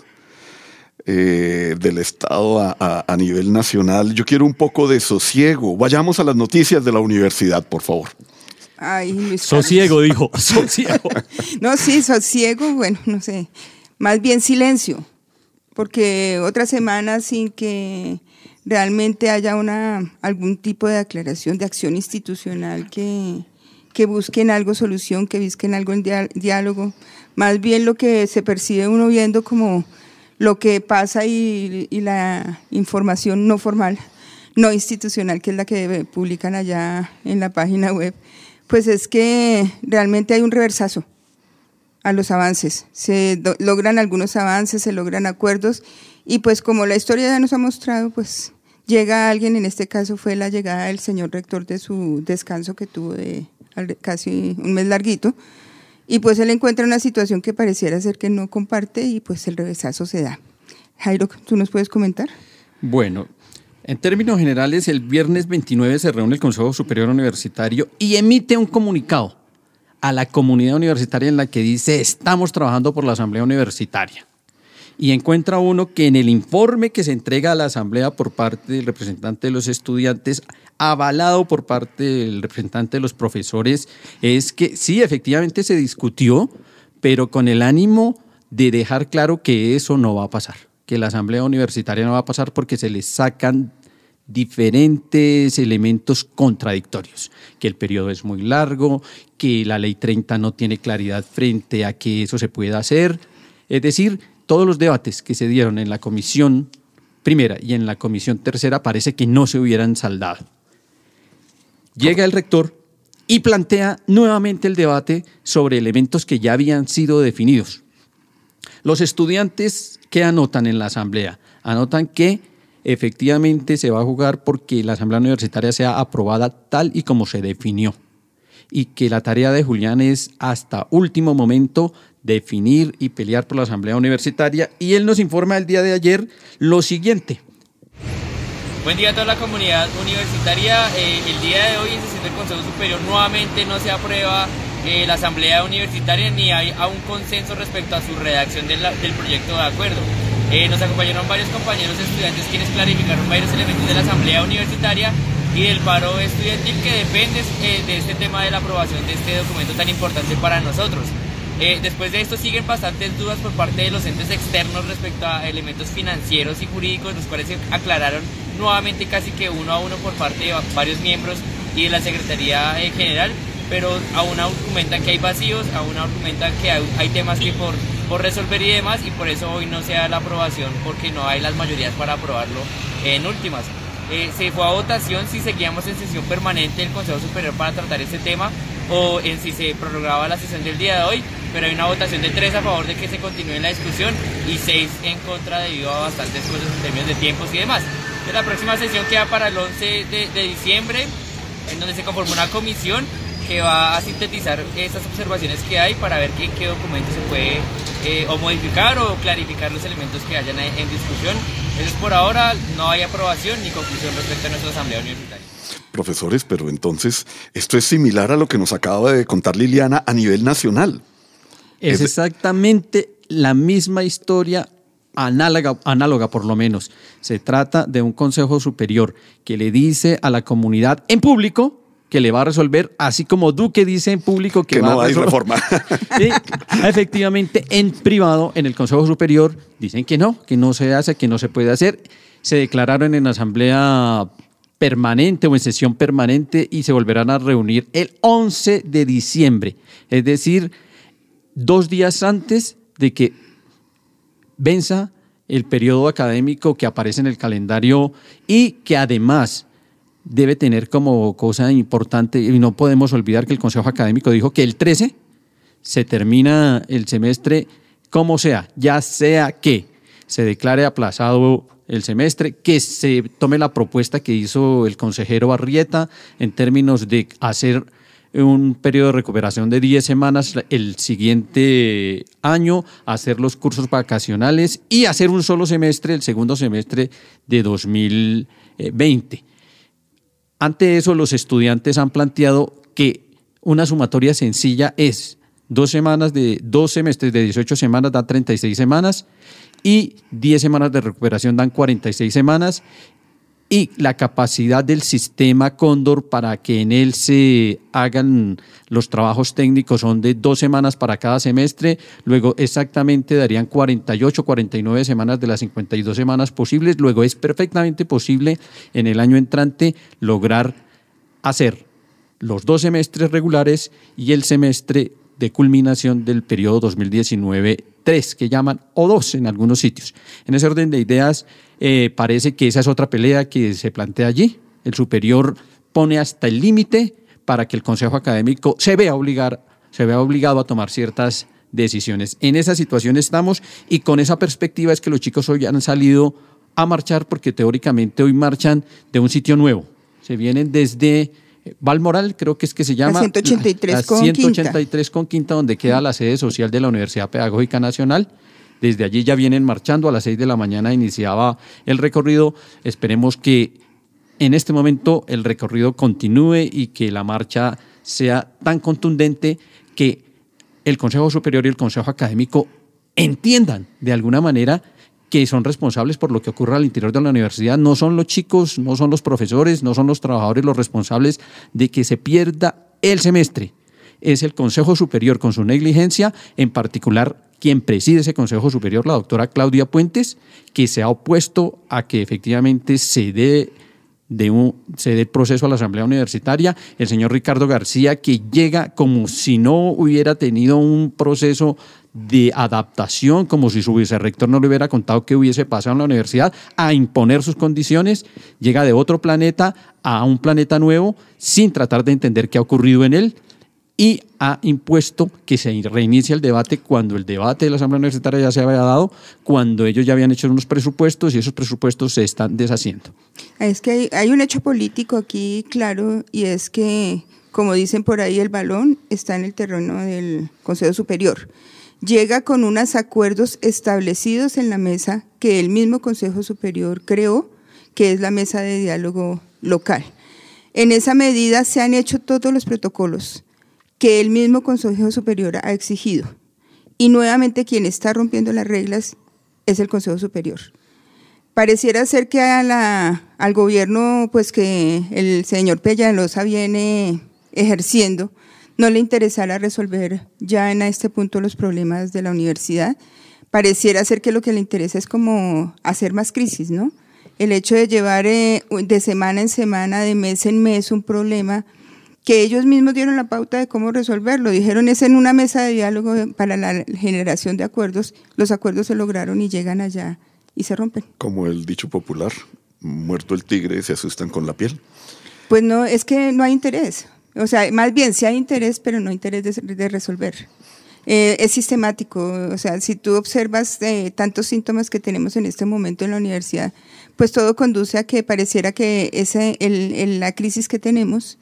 eh, del Estado a, a, nivel nacional, yo quiero un poco de sosiego. Vayamos a las noticias de la universidad, por favor. Ay, sosiego, dijo. Sosiego. no, sí, sosiego, bueno, no sé. Más bien silencio, porque otra semana sin que realmente haya una, algún tipo de aclaración, de acción institucional que, que busquen algo solución, que busquen algo en diálogo. Más bien lo que se percibe uno viendo como lo que pasa y, la información no formal, no institucional, que es la que publican allá en la página web, pues es que realmente hay un reversazo a los avances. Se logran algunos avances, se logran acuerdos y pues como la historia ya nos ha mostrado, pues llega alguien, en este caso fue la llegada del señor rector de su descanso que tuvo de casi un mes larguito, y pues él encuentra una situación que pareciera ser que no comparte y pues el revesazo se da. Jairo, ¿tú nos puedes comentar? Bueno, en términos generales, el viernes 29 se reúne el Consejo Superior Universitario y emite un comunicado a la comunidad universitaria en la que dice estamos trabajando por la Asamblea Universitaria y encuentra uno que en el informe que se entrega a la Asamblea por parte del representante de los estudiantes, avalado por parte del representante de los profesores, es que sí, efectivamente se discutió, pero con el ánimo de dejar claro que eso no va a pasar, que la Asamblea Universitaria no va a pasar porque se le sacan diferentes elementos contradictorios, que el periodo es muy largo, que la ley 30 no tiene claridad frente a que eso se pueda hacer, es decir, todos los debates que se dieron en la comisión primera y en la comisión tercera parece que no se hubieran saldado. Llega el rector y plantea nuevamente el debate sobre elementos que ya habían sido definidos. Los estudiantes, ¿qué anotan en la asamblea? Anotan que efectivamente se va a jugar porque la asamblea universitaria sea aprobada tal y como se definió y que la tarea de Julián es hasta último momento definir y pelear por la Asamblea Universitaria y él nos informa el día de ayer lo siguiente. Buen día a toda la comunidad universitaria. Eh, el día de hoy en sesión del Consejo Superior nuevamente no se aprueba eh, la Asamblea Universitaria ni hay aún consenso respecto a su redacción del proyecto de acuerdo. Eh, nos acompañaron varios compañeros estudiantes quienes clarificaron varios elementos de la Asamblea Universitaria y del paro estudiantil que depende de este tema de la aprobación de este documento tan importante para nosotros. Eh, después de esto siguen bastantes dudas por parte de los entes externos respecto a elementos financieros y jurídicos, los cuales se aclararon nuevamente casi que uno a uno por parte de varios miembros y de la Secretaría General, pero aún argumentan que hay vacíos, aún argumentan que hay, temas que por, por resolver y demás, y por eso hoy no se da la aprobación, porque no hay las mayorías para aprobarlo en últimas. Eh, se fue a votación si seguíamos en sesión permanente del Consejo Superior para tratar este tema o en si se prorrogaba la sesión del día de hoy, pero hay una votación de tres a favor de que se continúe la discusión y seis en contra debido a bastantes cosas en términos de tiempos y demás. la próxima sesión queda para el 11 de, diciembre, en donde se conforma una comisión que va a sintetizar esas observaciones que hay para ver qué, qué documento se puede eh, o modificar o clarificar los elementos que hayan en discusión. Entonces por ahora no hay aprobación ni conclusión respecto a nuestra asamblea universitaria. Profesores, pero entonces esto es similar a lo que nos acaba de contar Liliana a nivel nacional. Es, exactamente la misma historia análoga, análoga por lo menos. Se trata de un consejo superior que le dice a la comunidad en público que le va a resolver, así como Duque dice en público que, no a hay reforma. efectivamente, en privado, en el Consejo Superior, dicen que no, que no se hace, que no se puede hacer. Se declararon en asamblea permanente o en sesión permanente y se volverán a reunir el 11 de diciembre. Es decir, dos días antes de que venza el periodo académico que aparece en el calendario y que además debe tener como cosa importante, y no podemos olvidar que el Consejo Académico dijo que el 13 se termina el semestre como sea, ya sea que se declare aplazado el semestre, que se tome la propuesta que hizo el consejero Barrieta en términos de hacer un periodo de recuperación de 10 semanas el siguiente año, hacer los cursos vacacionales y hacer un solo semestre, el segundo semestre de 2020. Ante eso, los estudiantes han planteado que una sumatoria sencilla es dos semanas de dos semestres de 18 semanas dan 36 semanas y 10 semanas de recuperación dan 46 semanas y la capacidad del sistema Cóndor para que en él se hagan los trabajos técnicos son de dos semanas para cada semestre, luego exactamente darían 48, 49 semanas de las 52 semanas posibles, luego es perfectamente posible en el año entrante lograr hacer los dos semestres regulares y el semestre de culminación del periodo 2019-3, que llaman O2 en algunos sitios. En ese orden de ideas, eh, parece que esa es otra pelea que se plantea allí. El superior pone hasta el límite para que el Consejo Académico se vea, obligar, se vea obligado a tomar ciertas decisiones. En esa situación estamos y con esa perspectiva es que los chicos hoy han salido a marchar porque teóricamente hoy marchan de un sitio nuevo. Se vienen desde Valmoral, creo que es que se llama. La 183, la, con, 183 con Quinta, donde queda la sede social de la Universidad Pedagógica Nacional. Desde allí ya vienen marchando, a las 6 de la mañana iniciaba el recorrido. Esperemos que en este momento el recorrido continúe y que la marcha sea tan contundente que el Consejo Superior y el Consejo Académico entiendan de alguna manera que son responsables por lo que ocurre al interior de la universidad. No son los chicos, no son los profesores, no son los trabajadores los responsables de que se pierda el semestre. Es el Consejo Superior con su negligencia, en particular quien preside ese Consejo Superior, la doctora Claudia Puentes, que se ha opuesto a que efectivamente se dé de un, se dé proceso a la Asamblea Universitaria, el señor Ricardo García, que llega como si no hubiera tenido un proceso de adaptación, como si su vicerrector no le hubiera contado qué hubiese pasado en la universidad, a imponer sus condiciones, llega de otro planeta a un planeta nuevo sin tratar de entender qué ha ocurrido en él y ha impuesto que se reinicie el debate cuando el debate de la Asamblea Universitaria ya se había dado, cuando ellos ya habían hecho unos presupuestos y esos presupuestos se están deshaciendo. Es que hay, hay un hecho político aquí claro y es que, como dicen por ahí, el balón está en el terreno del Consejo Superior llega con unos acuerdos establecidos en la mesa que el mismo Consejo Superior creó, que es la mesa de diálogo local. En esa medida se han hecho todos los protocolos que el mismo Consejo Superior ha exigido. Y nuevamente quien está rompiendo las reglas es el Consejo Superior. Pareciera ser que al gobierno, pues que el señor Peñalosa viene ejerciendo, no le interesara resolver ya en este punto los problemas de la universidad. Pareciera ser que lo que le interesa es como hacer más crisis, ¿no? El hecho de llevar eh, de semana en semana, de mes en mes un problema que ellos mismos dieron la pauta de cómo resolverlo. Dijeron es en una mesa de diálogo para la generación de acuerdos. Los acuerdos se lograron y llegan allá y se rompen. Como el dicho popular, muerto el tigre, se asustan con la piel. Pues no, es que no hay interés. O sea, más bien sí hay interés, pero no interés de, resolver. Eh, es sistemático, o sea, si tú observas eh, tantos síntomas que tenemos en este momento en la universidad, pues todo conduce a que pareciera que ese, el, la crisis que tenemos,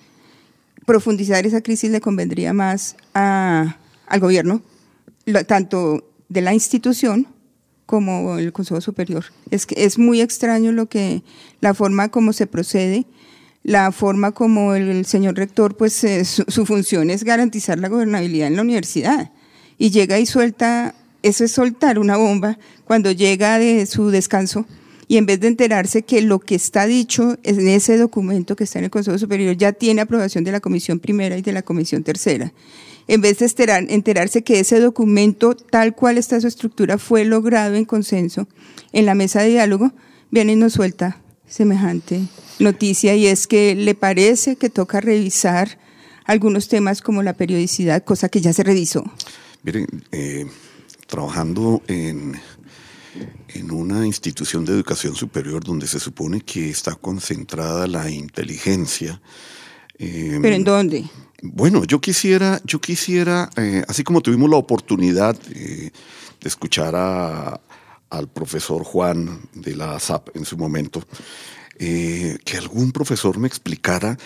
profundizar esa crisis le convendría más a, al gobierno, tanto de la institución como el Consejo Superior. Es que es muy extraño lo que la forma como se procede la forma como el, señor rector, pues eh, su, función es garantizar la gobernabilidad en la universidad. Y llega y suelta, eso es soltar una bomba cuando llega de su descanso y en vez de enterarse que lo que está dicho en ese documento que está en el Consejo Superior ya tiene aprobación de la Comisión Primera y de la Comisión Tercera, en vez de enterarse que ese documento, tal cual está su estructura, fue logrado en consenso en la mesa de diálogo, viene y nos suelta semejante noticia y es que le parece que toca revisar algunos temas como la periodicidad, cosa que ya se revisó. Miren, eh, trabajando en, en una institución de educación superior donde se supone que está concentrada la inteligencia. Em, ¿Pero en dónde? Bueno, yo quisiera, yo quisiera, eh, así como tuvimos la oportunidad eh, de escuchar a, al profesor Juan de la SAP en su momento, eh, que algún profesor me explicara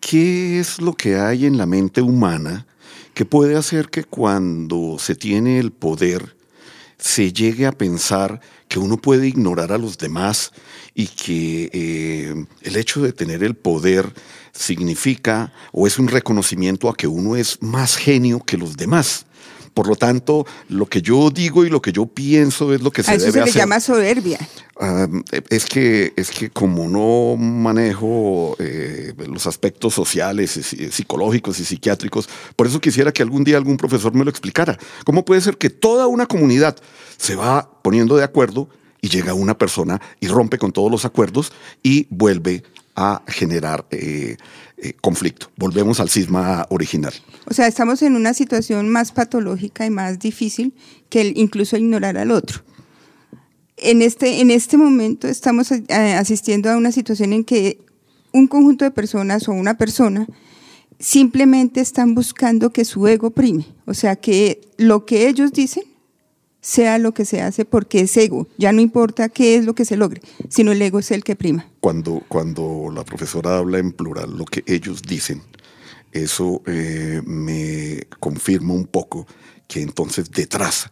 qué es lo que hay en la mente humana que puede hacer que cuando se tiene el poder se llegue a pensar que uno puede ignorar a los demás y que eh, el hecho de tener el poder significa o es un reconocimiento a que uno es más genio que los demás. Por lo tanto, lo que yo digo y lo que yo pienso es lo que se a debe eso se hacer. le llama soberbia. Es, que, es que como no manejo eh, los aspectos sociales, y psicológicos y psiquiátricos, por eso quisiera que algún día algún profesor me lo explicara. ¿Cómo puede ser que toda una comunidad se va poniendo de acuerdo y llega una persona y rompe con todos los acuerdos y vuelve a generar eh, eh, conflicto. Volvemos al cisma original. O sea, estamos en una situación más patológica y más difícil que el, incluso ignorar al otro. En este, en este momento estamos eh, asistiendo a una situación en que un conjunto de personas o una persona simplemente están buscando que su ego prime, o sea, que lo que ellos dicen sea lo que se hace porque es ego. Ya no importa qué es lo que se logre, sino el ego es el que prima. Cuando, cuando la profesora habla en plural, lo que ellos dicen, eso eh, me confirma un poco que entonces detrás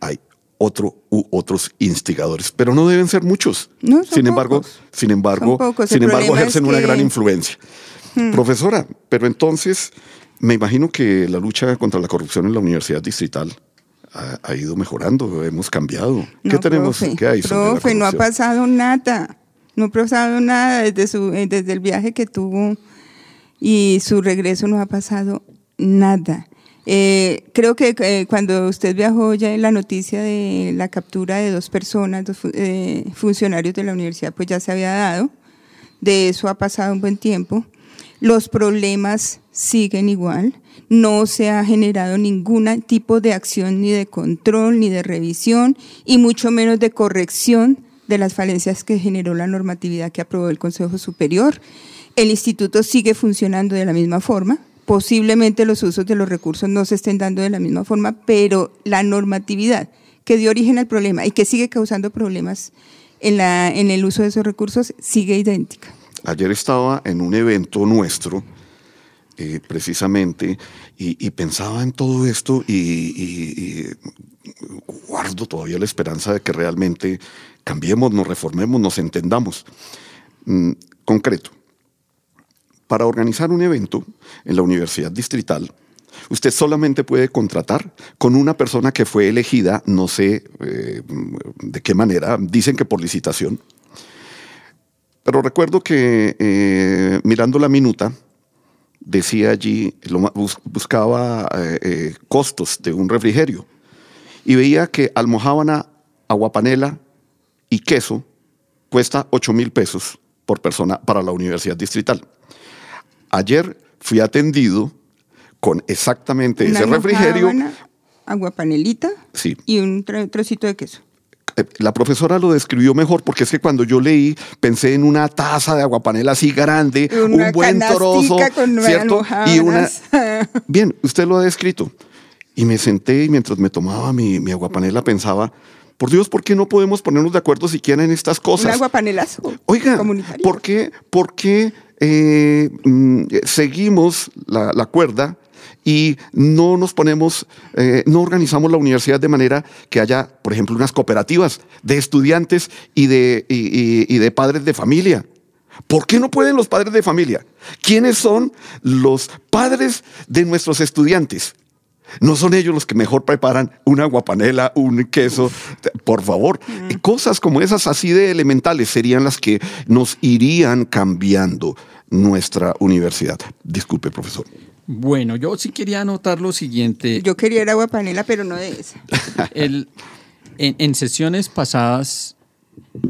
hay otro u otros instigadores, pero no deben ser muchos. No, sin embargo, sin embargo, pocos. sin El embargo ejercen es una gran influencia. Hmm. Profesora, pero entonces me imagino que la lucha contra la corrupción en la Universidad Distrital ha, ha ido mejorando, hemos cambiado. ¿Qué No, tenemos? profe, ¿Qué hay profe, no ha pasado nada. No ha pasado nada desde, su, eh, desde el viaje que tuvo y su regreso no ha pasado nada. Eh, creo que eh, cuando usted viajó ya en la noticia de la captura de dos personas, dos eh, funcionarios de la universidad, pues ya se había dado. De eso ha pasado un buen tiempo. Los problemas siguen igual. No se ha generado ningún tipo de acción ni de control ni de revisión y mucho menos de corrección de las falencias que generó la normatividad que aprobó el Consejo Superior. El instituto sigue funcionando de la misma forma. Posiblemente los usos de los recursos no se estén dando de la misma forma, pero la normatividad que dio origen al problema y que sigue causando problemas en, la, en el uso de esos recursos sigue idéntica. Ayer estaba en un evento nuestro, eh, precisamente, y, pensaba en todo esto y guardo todavía la esperanza de que realmente cambiemos, nos reformemos, nos entendamos. Mm, concreto, para organizar un evento en la Universidad Distrital, usted solamente puede contratar con una persona que fue elegida, no sé eh, de qué manera, dicen que por licitación, pero recuerdo que eh, mirando la minuta, decía allí, buscaba eh, eh, costos de un refrigerio y veía que almojábana, aguapanela y queso cuesta 8 mil pesos por persona para la Universidad Distrital. Ayer fui atendido con exactamente ese refrigerio. almojábana, agua panelita Sí, y un tro- trocito de queso. Eh, la profesora lo describió mejor porque es que cuando yo leí pensé en una taza de aguapanela así grande, Una un buen trozo, con ¿cierto? Y una. Bien, usted lo ha descrito. Y me senté y mientras me tomaba mi, mi aguapanela pensaba, por Dios, ¿por qué no podemos ponernos de acuerdo siquiera en estas Un cosas? aguapanelazo. Oiga. ¿por qué, por qué, eh, mm, seguimos la, la cuerda y no nos ponemos, eh, no organizamos la universidad de manera que haya, por ejemplo, unas cooperativas de estudiantes y de, y- y- y de padres de familia? ¿Por qué no pueden los padres de familia? ¿Quiénes son los padres de nuestros estudiantes? No son ellos los que mejor preparan una guapanela, un queso. Por favor, Mm. cosas como esas así de elementales serían las que nos irían cambiando nuestra universidad. Disculpe, profesor. Bueno, yo sí quería anotar lo siguiente. Yo quería ir agua panela, pero no de esa. El- en, en sesiones pasadas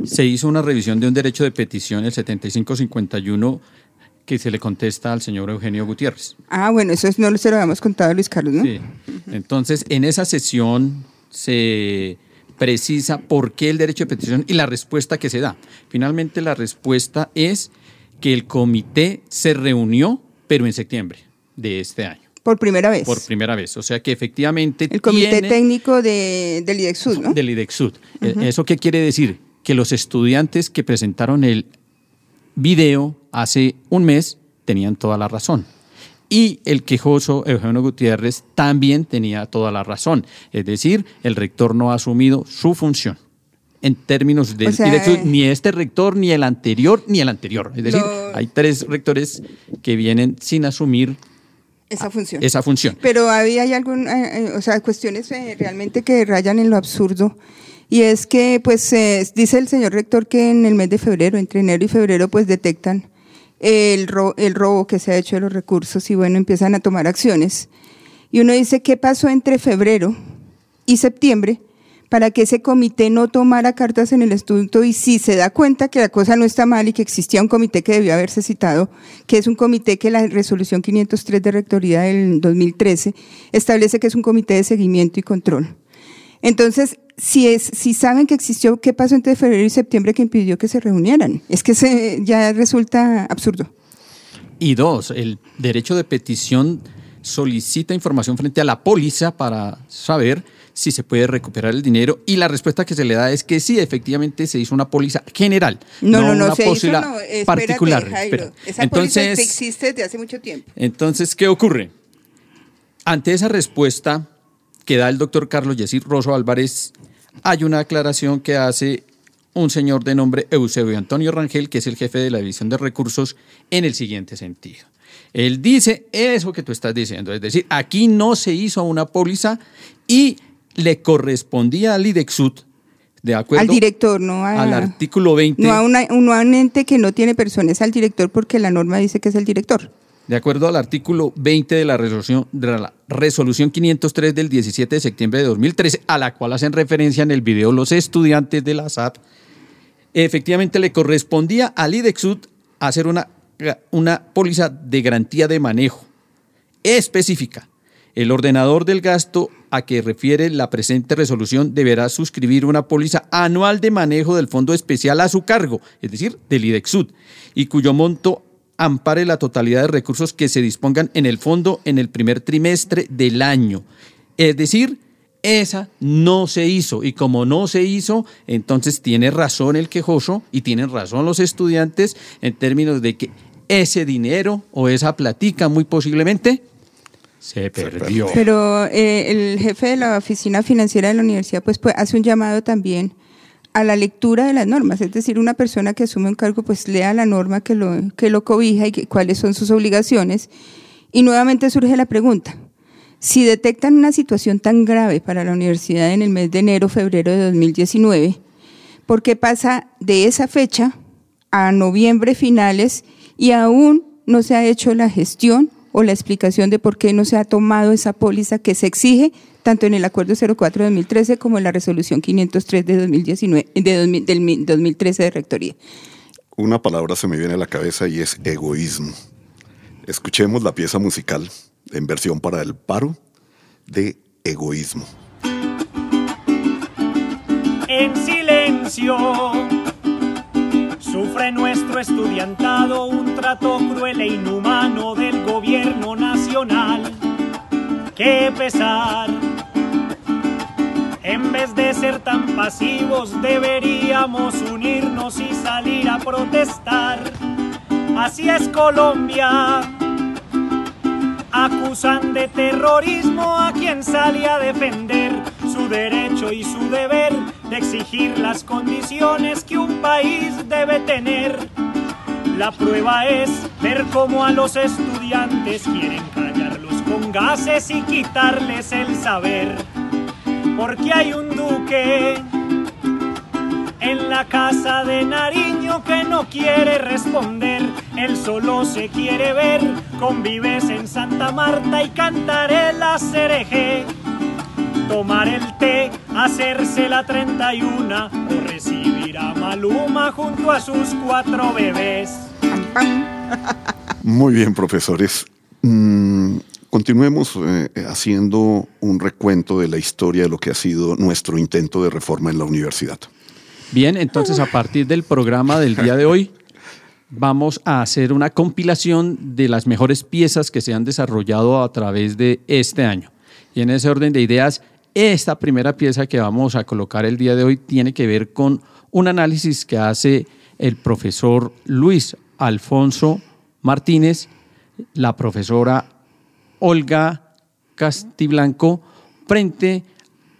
se hizo una revisión de un derecho de petición, el 7551, que se le contesta al señor Eugenio Gutiérrez. Ah, bueno, eso es- no se lo habíamos contado a Luis Carlos, ¿no? Sí. Entonces, en esa sesión se precisa por qué el derecho de petición y la respuesta que se da. Finalmente, la respuesta es que el comité se reunió, pero en septiembre de este año, Por primera vez. por primera vez. O sea que efectivamente el comité tiene- técnico de, del IDEXUD, ¿no? del IDEXUD. Eh, Ujú. ¿Eso qué quiere decir? Que los estudiantes que presentaron el video hace un mes tenían toda la razón. Y el quejoso Eugenio Gutiérrez también tenía toda la razón. Es decir, el rector no ha asumido su función en términos de dirección, ni este rector, ni el anterior, ni el anterior. Es decir, hay tres rectores que vienen sin asumir esa función. Esa función. Pero había hay algún, eh, o sea, cuestiones eh, realmente que rayan en lo absurdo. Y es que, pues, dice el señor rector que en el mes de febrero, entre enero y febrero, pues detectan el, el robo que se ha hecho de los recursos y bueno, empiezan a tomar acciones. Y uno dice, ¿qué pasó entre febrero y septiembre para que ese comité no tomara cartas en el estudio y si se da cuenta que la cosa no está mal y que existía un comité que debió haberse citado, que es un comité que la resolución 503 de rectoría del 2013 establece que es un comité de seguimiento y control. Entonces, si, es, si saben que existió, ¿qué pasó entre febrero y septiembre que impidió que se reunieran? Es que se, ya resulta absurdo. Y dos, el derecho de petición solicita información frente a la póliza para saber si se puede recuperar el dinero y la respuesta que se le da es que sí, efectivamente se hizo una póliza general, no, no, no, una póliza particular. Esa entonces, existe desde hace mucho tiempo. Entonces, ¿qué ocurre? Ante esa respuesta que da el doctor Carlos Yesir Rosso Álvarez, hay una aclaración que hace un señor de nombre Eusebio Antonio Rangel, que es el jefe de la División de Recursos, en el siguiente sentido. Él dice eso que tú estás diciendo, es decir, aquí no se hizo una póliza y le correspondía al IDEXUT, de acuerdo al director, no al artículo 20. No a, una, un ente que no tiene personas al director porque la norma dice que es el director. De acuerdo al artículo 20 de la resolución, de la resolución 503 del 17 de septiembre de 2013, a la cual hacen referencia en el video los estudiantes de la SAP, efectivamente le correspondía al IDEXUT hacer una, una póliza de garantía de manejo específica. El ordenador del gasto a que refiere la presente resolución deberá suscribir una póliza anual de manejo del fondo especial a su cargo, es decir, del IDEXUD, y cuyo monto ampare la totalidad de recursos que se dispongan en el fondo en el primer trimestre del año. Es decir, esa no se hizo y como no se hizo, entonces tiene razón el quejoso y tienen razón los estudiantes en términos de que ese dinero o esa platica muy posiblemente se perdió. Pero eh, el jefe de la oficina financiera de la universidad pues, pues, hace un llamado también a la lectura de las normas, es decir, una persona que asume un cargo pues lea la norma que lo, que lo cobija y cuáles son sus obligaciones. Y nuevamente surge la pregunta, si detectan una situación tan grave para la universidad en el mes de enero, febrero de 2019, ¿por qué pasa de esa fecha a noviembre finales y aún no se ha hecho la gestión o la explicación de por qué no se ha tomado esa póliza que se exige tanto en el Acuerdo 04 de 2013 como en la Resolución 503 de, 2019, de del 2013 de Rectoría. Una palabra se me viene a la cabeza y es egoísmo. Escuchemos la pieza musical en versión para el paro de egoísmo. En silencio Sufre nuestro estudiantado un trato cruel e inhumano del gobierno nacional. ¡Qué pesar! En vez de ser tan pasivos deberíamos unirnos y salir a protestar. Así es Colombia. Acusan de terrorismo a quien sale a defender derecho y su deber de exigir las condiciones que un país debe tener. La prueba es ver cómo a los estudiantes quieren callarlos con gases y quitarles el saber. Porque hay un duque en la casa de Nariño que no quiere responder. Él solo se quiere ver, convives en Santa Marta y cantar el cereje tomar el té, hacerse la 31 o recibir a Maluma junto a sus cuatro bebés. Muy bien, profesores. Mm, continuemos eh, haciendo un recuento de la historia de lo que ha sido nuestro intento de reforma en la universidad. Bien, entonces a partir del programa del día de hoy vamos a hacer una compilación de las mejores piezas que se han desarrollado a través de este año. Y en ese orden de ideas, esta primera pieza que vamos a colocar el día de hoy tiene que ver con un análisis que hace el profesor Luis Alfonso Martínez, la profesora Olga Castiblanco frente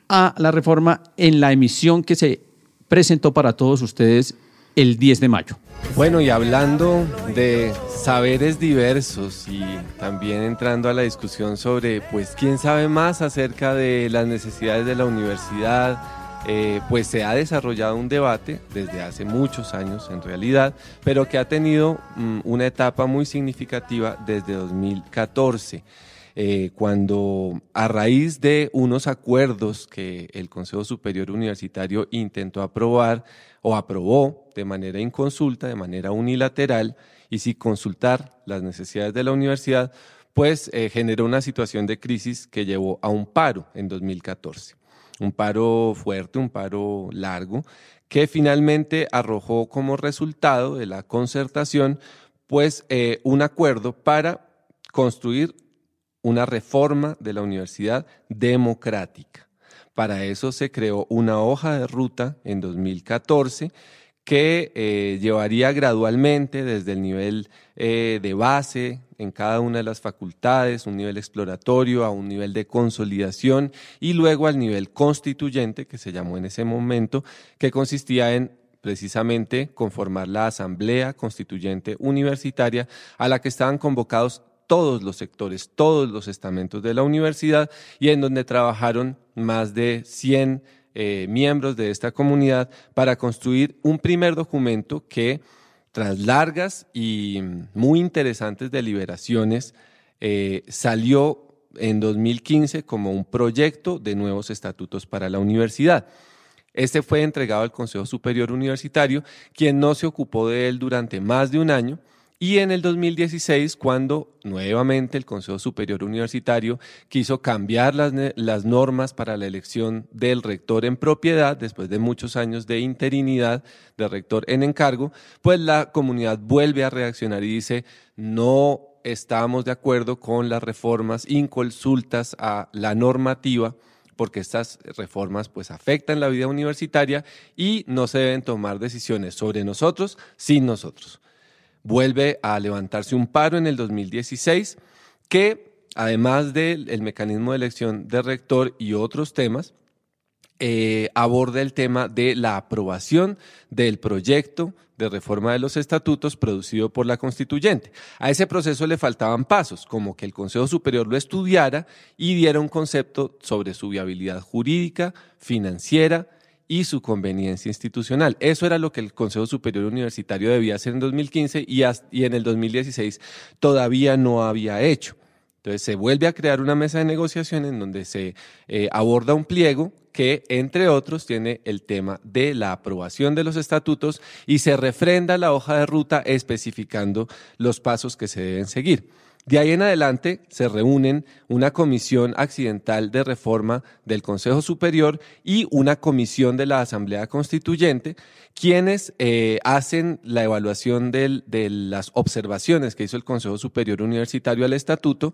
a la reforma en la emisión que se presentó para todos ustedes el 10 de mayo. Bueno, y hablando de saberes diversos y también entrando a la discusión sobre, pues, quién sabe más acerca de las necesidades de la universidad, eh, pues se ha desarrollado un debate desde hace muchos años en realidad, pero que ha tenido mm, una etapa muy significativa desde 2014. Eh, cuando a raíz de unos acuerdos que el Consejo Superior Universitario intentó aprobar o aprobó de manera inconsulta, de manera unilateral y sin consultar las necesidades de la universidad, pues eh, generó una situación de crisis que llevó a un paro en 2014. Un paro fuerte, un paro largo, que finalmente arrojó como resultado de la concertación, pues eh, un acuerdo para construir una reforma de la universidad democrática. Para eso se creó una hoja de ruta en 2014 que eh, llevaría gradualmente desde el nivel eh, de base en cada una de las facultades, un nivel exploratorio, a un nivel de consolidación y luego al nivel constituyente, que se llamó en ese momento, que consistía en precisamente conformar la Asamblea Constituyente Universitaria a la que estaban convocados todos los sectores, todos los estamentos de la universidad y en donde trabajaron más de 100 eh, miembros de esta comunidad para construir un primer documento que, tras largas y muy interesantes deliberaciones, eh, salió en 2015 como un proyecto de nuevos estatutos para la universidad. Este fue entregado al Consejo Superior Universitario, quien no se ocupó de él durante más de un año, y en el 2016, cuando nuevamente el Consejo Superior Universitario quiso cambiar las, normas para la elección del rector en propiedad, después de muchos años de interinidad de rector en encargo, pues la comunidad vuelve a reaccionar y dice, no estamos de acuerdo con las reformas inconsultas a la normativa porque estas reformas pues afectan la vida universitaria y no se deben tomar decisiones sobre nosotros sin nosotros vuelve a levantarse un paro en el 2016 que, además del mecanismo de elección de rector y otros temas, eh, aborda el tema de la aprobación del proyecto de reforma de los estatutos producido por la constituyente. A ese proceso le faltaban pasos, como que el Consejo Superior lo estudiara y diera un concepto sobre su viabilidad jurídica, financiera, y su conveniencia institucional. Eso era lo que el Consejo Superior Universitario debía hacer en 2015 y, y en el 2016 todavía no había hecho. Entonces se vuelve a crear una mesa de negociación en donde se eh, aborda un pliego que, entre otros, tiene el tema de la aprobación de los estatutos y se refrenda la hoja de ruta especificando los pasos que se deben seguir. De ahí en adelante se reúnen una comisión accidental de reforma del Consejo Superior y una comisión de la Asamblea Constituyente, quienes eh, hacen la evaluación de las observaciones que hizo el Consejo Superior Universitario al estatuto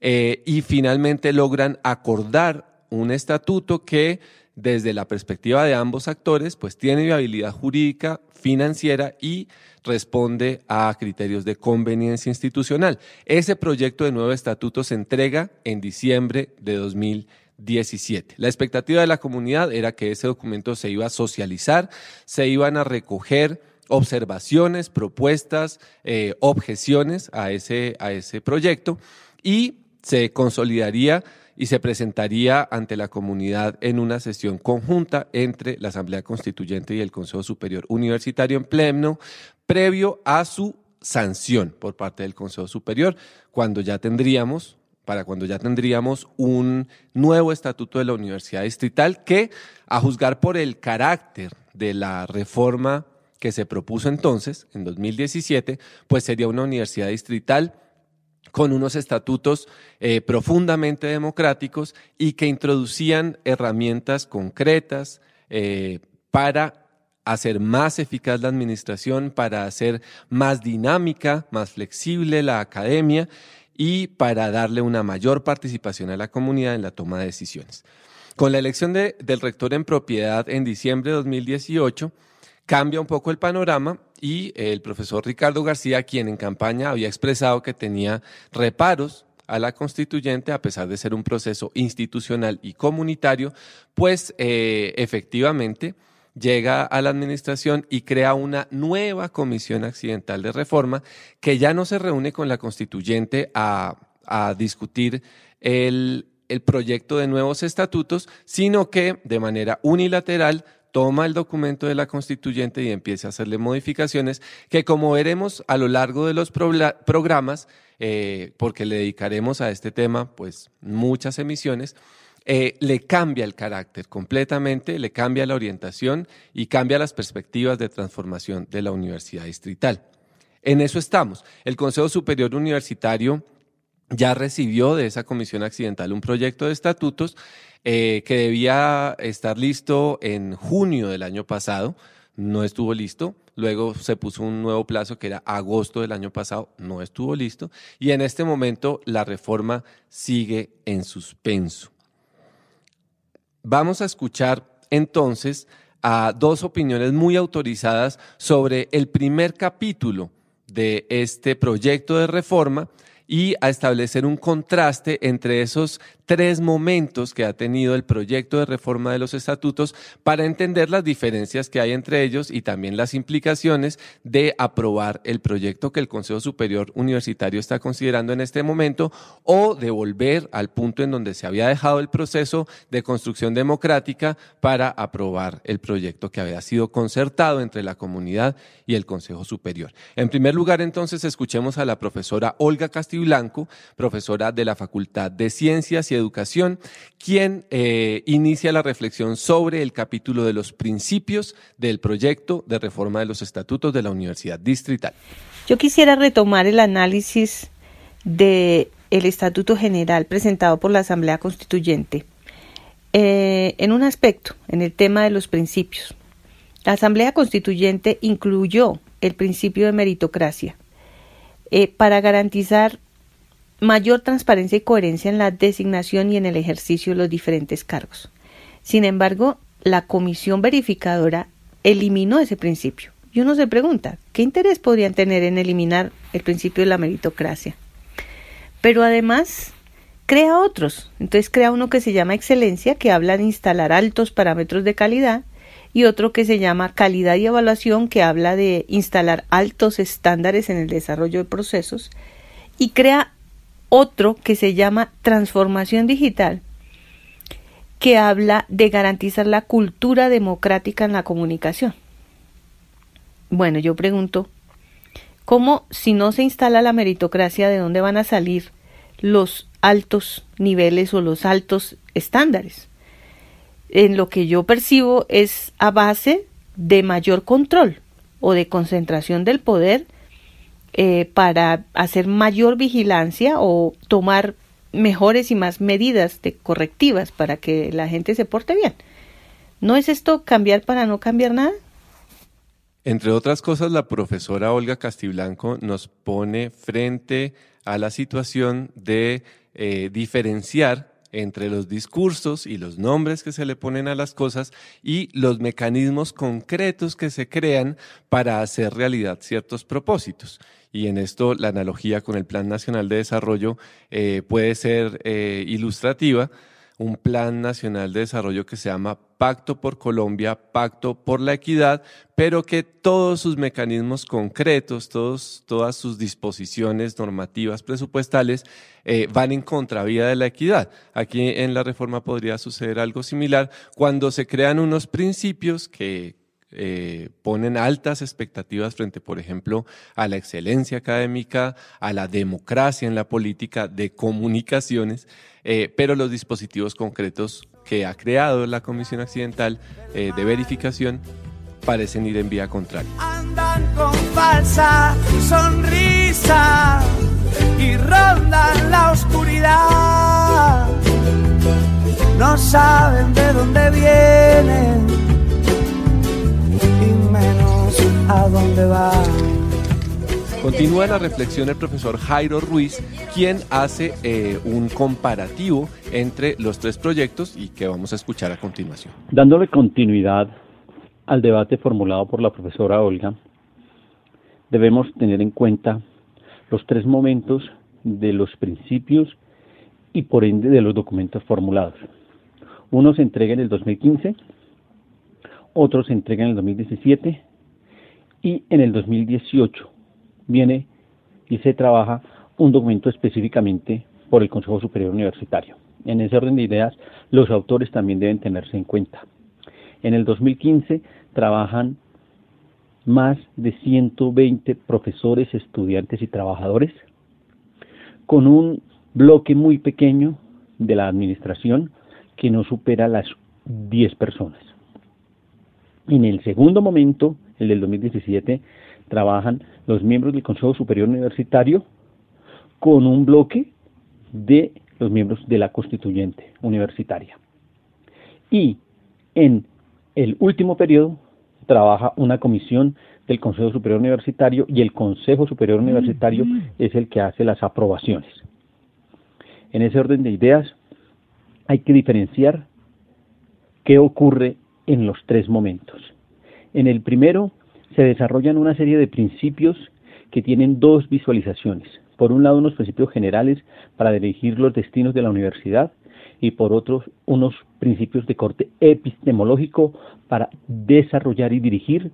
eh, y finalmente logran acordar un estatuto que desde la perspectiva de ambos actores, pues tiene viabilidad jurídica, financiera y responde a criterios de conveniencia institucional. Ese proyecto de nuevo estatuto se entrega en diciembre de 2017. La expectativa de la comunidad era que ese documento se iba a socializar, se iban a recoger observaciones, propuestas, eh, objeciones a ese, a ese proyecto y se consolidaría y se presentaría ante la comunidad en una sesión conjunta entre la Asamblea Constituyente y el Consejo Superior Universitario en pleno, previo a su sanción por parte del Consejo Superior, cuando ya tendríamos para cuando ya tendríamos un nuevo estatuto de la Universidad Distrital que, a juzgar por el carácter de la reforma que se propuso entonces, en 2017, pues sería una universidad distrital con unos estatutos eh, profundamente democráticos y que introducían herramientas concretas eh, para hacer más eficaz la administración, para hacer más dinámica, más flexible la academia y para darle una mayor participación a la comunidad en la toma de decisiones. Con la elección del rector en propiedad en diciembre de 2018, cambia un poco el panorama y el profesor Ricardo García, quien en campaña había expresado que tenía reparos a la constituyente, a pesar de ser un proceso institucional y comunitario, pues eh, efectivamente llega a la administración y crea una nueva comisión accidental de reforma que ya no se reúne con la constituyente a, discutir el, el proyecto de nuevos estatutos, sino que de manera unilateral toma el documento de la constituyente y empieza a hacerle modificaciones que como veremos a lo largo de los programas, eh, porque le dedicaremos a este tema pues muchas emisiones, eh, le cambia el carácter completamente, le cambia la orientación y cambia las perspectivas de transformación de la universidad distrital. En eso estamos. El Consejo Superior Universitario ya recibió de esa comisión accidental un proyecto de estatutos eh, que debía estar listo en junio del año pasado, no estuvo listo. Luego se puso un nuevo plazo que era agosto del año pasado, no estuvo listo. Y en este momento la reforma sigue en suspenso. Vamos a escuchar entonces a dos opiniones muy autorizadas sobre el primer capítulo de este proyecto de reforma y a establecer un contraste entre esos tres momentos que ha tenido el proyecto de reforma de los estatutos para entender las diferencias que hay entre ellos y también las implicaciones de aprobar el proyecto que el Consejo Superior Universitario está considerando en este momento o de volver al punto en donde se había dejado el proceso de construcción democrática para aprobar el proyecto que había sido concertado entre la comunidad y el Consejo Superior. En primer lugar, entonces, escuchemos a la profesora Olga Castiblanco, profesora de la Facultad de Ciencias y Educación, quien eh, inicia la reflexión sobre el capítulo de los principios del proyecto de reforma de los estatutos de la Universidad Distrital. Yo quisiera retomar el análisis del el Estatuto General presentado por la Asamblea Constituyente eh, en un aspecto, en el tema de los principios. La Asamblea Constituyente incluyó el principio de meritocracia eh, para garantizar mayor transparencia y coherencia en la designación y en el ejercicio de los diferentes cargos. Sin embargo, la comisión verificadora eliminó ese principio. Y uno se pregunta, ¿qué interés podrían tener en eliminar el principio de la meritocracia? Pero además crea otros. Entonces crea uno que se llama excelencia, que habla de instalar altos parámetros de calidad, y otro que se llama calidad y evaluación, que habla de instalar altos estándares en el desarrollo de procesos, y crea otro que se llama transformación digital, que habla de garantizar la cultura democrática en la comunicación. Bueno, yo pregunto, ¿cómo si no se instala la meritocracia, de dónde van a salir los altos niveles o los altos estándares? En lo que yo percibo es a base de mayor control o de concentración del poder eh, para hacer mayor vigilancia o tomar mejores y más medidas de correctivas para que la gente se porte bien. ¿No es esto cambiar para no cambiar nada? Entre otras cosas, la profesora Olga Castiblanco nos pone frente a la situación de eh, diferenciar entre los discursos y los nombres que se le ponen a las cosas y los mecanismos concretos que se crean para hacer realidad ciertos propósitos. Y en esto la analogía con el Plan Nacional de Desarrollo eh, puede ser eh, ilustrativa un plan nacional de desarrollo que se llama Pacto por Colombia, Pacto por la Equidad, pero que todos sus mecanismos concretos, todos, todas sus disposiciones normativas presupuestales eh, van en contravía de la equidad. Aquí en la reforma podría suceder algo similar cuando se crean unos principios que, eh, ponen altas expectativas frente, por ejemplo, a la excelencia académica, a la democracia en la política de comunicaciones, eh, pero los dispositivos concretos que ha creado la Comisión Accidental eh, de verificación parecen ir en vía contraria. Andan con falsa sonrisa y rondan la oscuridad. No saben de dónde vienen a dónde va. Continúa la reflexión el profesor Jairo Ruiz, quien hace eh, un comparativo entre los tres proyectos y que vamos a escuchar a continuación. Dándole continuidad al debate formulado por la profesora Olga, debemos tener en cuenta los tres momentos de los principios y por ende de los documentos formulados. Uno se entrega en el 2015, otro se entrega en el 2017 y en el 2018 viene y se trabaja un documento específicamente por el Consejo Superior Universitario. En ese orden de ideas, los autores también deben tenerse en cuenta. En el 2015 trabajan más de 120 profesores, estudiantes y trabajadores, con un bloque muy pequeño de la administración que no supera las 10 personas. En el segundo momento, el del 2017, trabajan los miembros del Consejo Superior Universitario con un bloque de los miembros de la constituyente universitaria. Y en el último periodo trabaja una comisión del Consejo Superior Universitario y el Consejo Superior Universitario es el que hace las aprobaciones. En ese orden de ideas hay que diferenciar qué ocurre en los tres momentos. En el primero se desarrollan una serie de principios que tienen dos visualizaciones. Por un lado, unos principios generales para dirigir los destinos de la universidad y por otro, unos principios de corte epistemológico para desarrollar y dirigir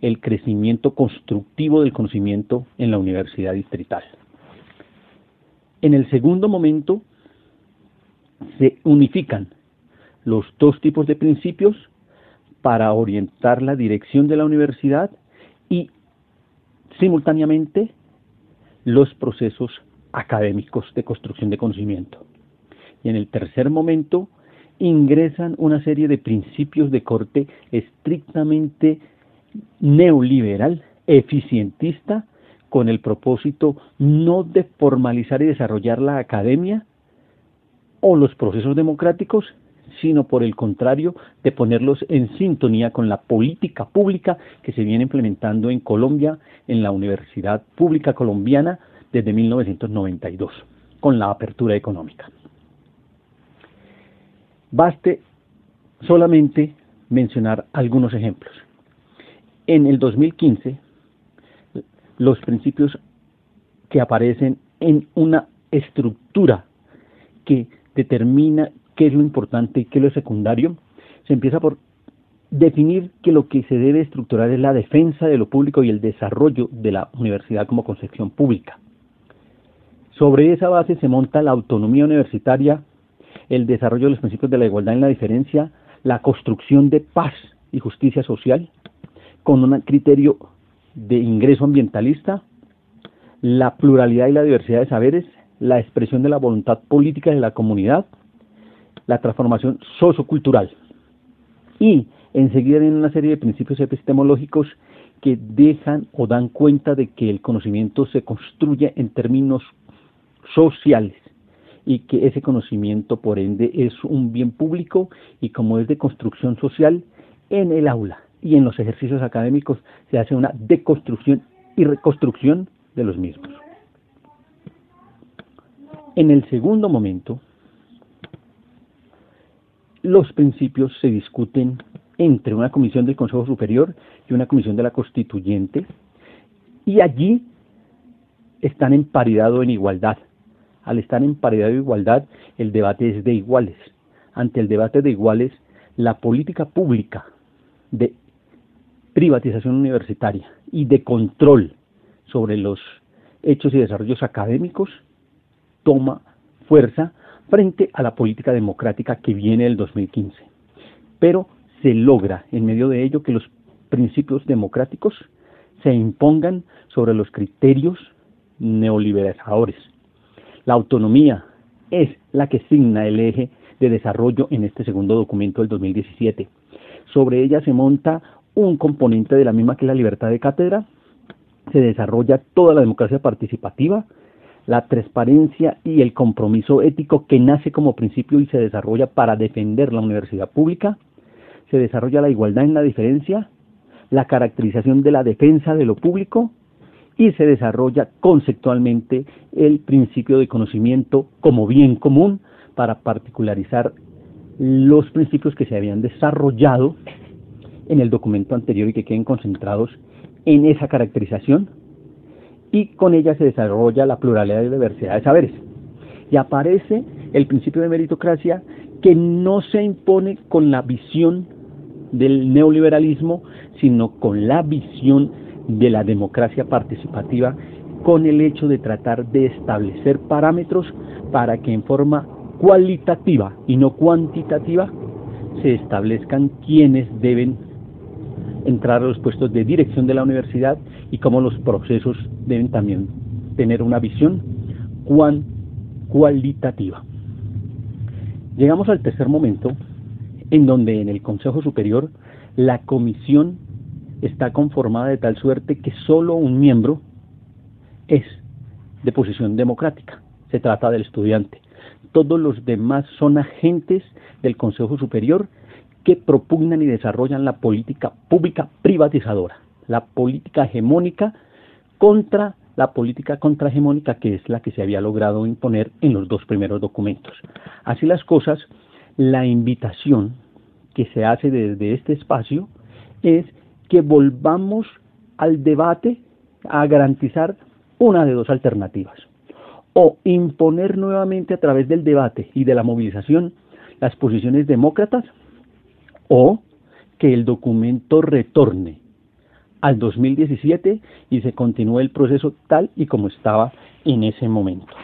el crecimiento constructivo del conocimiento en la universidad distrital. En el segundo momento se unifican los dos tipos de principios para orientar la dirección de la universidad y simultáneamente los procesos académicos de construcción de conocimiento. Y en el tercer momento ingresan una serie de principios de corte estrictamente neoliberal, eficientista, con el propósito no de formalizar y desarrollar la academia o los procesos democráticos, sino por el contrario, de ponerlos en sintonía con la política pública que se viene implementando en Colombia, en la Universidad Pública Colombiana, desde 1992, con la apertura económica. Baste solamente mencionar algunos ejemplos. En el 2015, los principios que aparecen en una estructura que determina qué es lo importante y qué es lo secundario, se empieza por definir que lo que se debe estructurar es la defensa de lo público y el desarrollo de la universidad como concepción pública. Sobre esa base se monta la autonomía universitaria, el desarrollo de los principios de la igualdad en la diferencia, la construcción de paz y justicia social, con un criterio de ingreso ambientalista, la pluralidad y la diversidad de saberes, la expresión de la voluntad política de la comunidad, la transformación sociocultural. Y enseguida viene una serie de principios epistemológicos que dejan o dan cuenta de que el conocimiento se construye en términos sociales y que ese conocimiento por ende es un bien público y como es de construcción social en el aula y en los ejercicios académicos se hace una deconstrucción y reconstrucción de los mismos. En el segundo momento, los principios se discuten entre una comisión del Consejo Superior y una comisión de la Constituyente, y allí están en paridad o en igualdad. Al estar en paridad o igualdad, el debate es de iguales. Ante el debate de iguales, la política pública de privatización universitaria y de control sobre los hechos y desarrollos académicos toma fuerza frente a la política democrática que viene del 2015. Pero se logra en medio de ello que los principios democráticos se impongan sobre los criterios neoliberalizadores. La autonomía es la que signa el eje de desarrollo en este segundo documento del 2017. Sobre ella se monta un componente de la misma que la libertad de cátedra, se desarrolla toda la democracia participativa, la transparencia y el compromiso ético que nace como principio y se desarrolla para defender la universidad pública, se desarrolla la igualdad en la diferencia, la caracterización de la defensa de lo público y se desarrolla conceptualmente el principio de conocimiento como bien común para particularizar los principios que se habían desarrollado en el documento anterior y que queden concentrados en esa caracterización y con ella se desarrolla la pluralidad y diversidad de saberes. Y aparece el principio de meritocracia que no se impone con la visión del neoliberalismo, sino con la visión de la democracia participativa, con el hecho de tratar de establecer parámetros para que en forma cualitativa y no cuantitativa se establezcan quienes deben entrar a los puestos de dirección de la universidad y cómo los procesos deben también tener una visión cualitativa. Llegamos al tercer momento en donde en el Consejo Superior la comisión está conformada de tal suerte que solo un miembro es de posición democrática. Se trata del estudiante. Todos los demás son agentes del Consejo Superior que propugnan y desarrollan la política pública privatizadora, la política hegemónica contra la política contrahegemónica que es la que se había logrado imponer en los dos primeros documentos. Así las cosas, la invitación que se hace desde este espacio es que volvamos al debate a garantizar una de dos alternativas. O imponer nuevamente a través del debate y de la movilización las posiciones demócratas o que el documento retorne al 2017 y se continúe el proceso tal y como estaba en ese momento.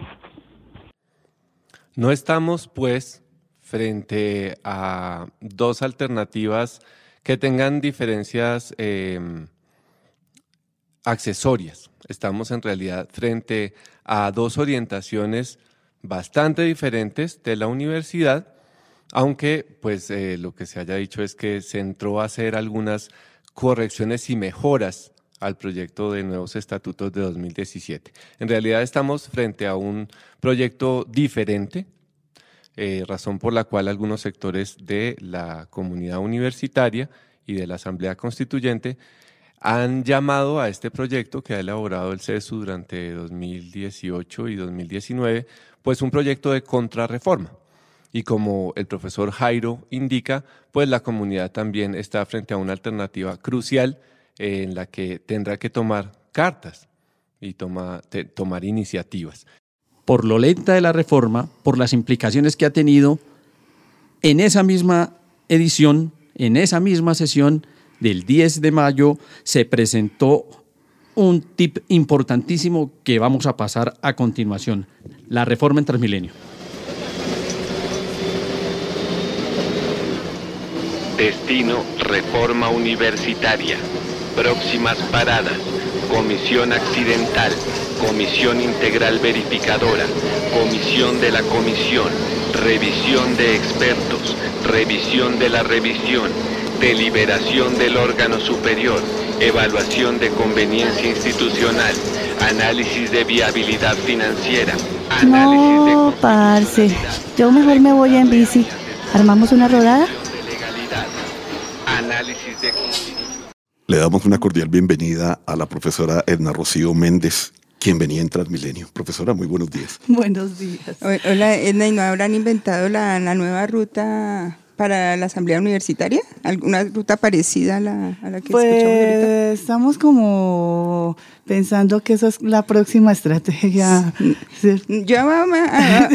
No estamos, pues, frente a dos alternativas que tengan diferencias em, accesorias. Estamos en realidad frente a dos orientaciones bastante diferentes de la universidad, aunque pues eh, lo que se haya dicho es que se entró a hacer algunas correcciones y mejoras al proyecto de nuevos estatutos de 2017. En realidad estamos frente a un proyecto diferente, eh, razón por la cual algunos sectores de la comunidad universitaria y de la Asamblea Constituyente han llamado a este proyecto que ha elaborado el CESU durante 2018 y 2019, pues un proyecto de contrarreforma. Y como el profesor Jairo indica, pues la comunidad también está frente a una alternativa crucial en la que tendrá que tomar cartas y tomar iniciativas. Por lo lenta de la reforma, por las implicaciones que ha tenido, en esa misma edición, en esa misma sesión del 10 de mayo, se presentó un tip importantísimo que vamos a pasar a continuación, la reforma en Transmilenio. Destino Reforma Universitaria. Próximas paradas. Comisión Accidental. Comisión Integral Verificadora. Comisión de la Comisión. Revisión de expertos. Revisión de la revisión. Deliberación del órgano superior. Evaluación de conveniencia institucional. Análisis de viabilidad financiera. Análisis no, parce. Yo mejor me voy en bici. ¿Armamos una rodada? Análisis de Le damos una cordial bienvenida a la profesora Edna Rocío Méndez, quien venía en Transmilenio. Profesora, muy buenos días. Buenos días. Hola, Edna, ¿y no habrán inventado la, nueva ruta para la Asamblea Universitaria? ¿Alguna ruta parecida a la, a la que pues, escuchamos ahorita? Estamos como pensando que esa es la próxima estrategia. Ya va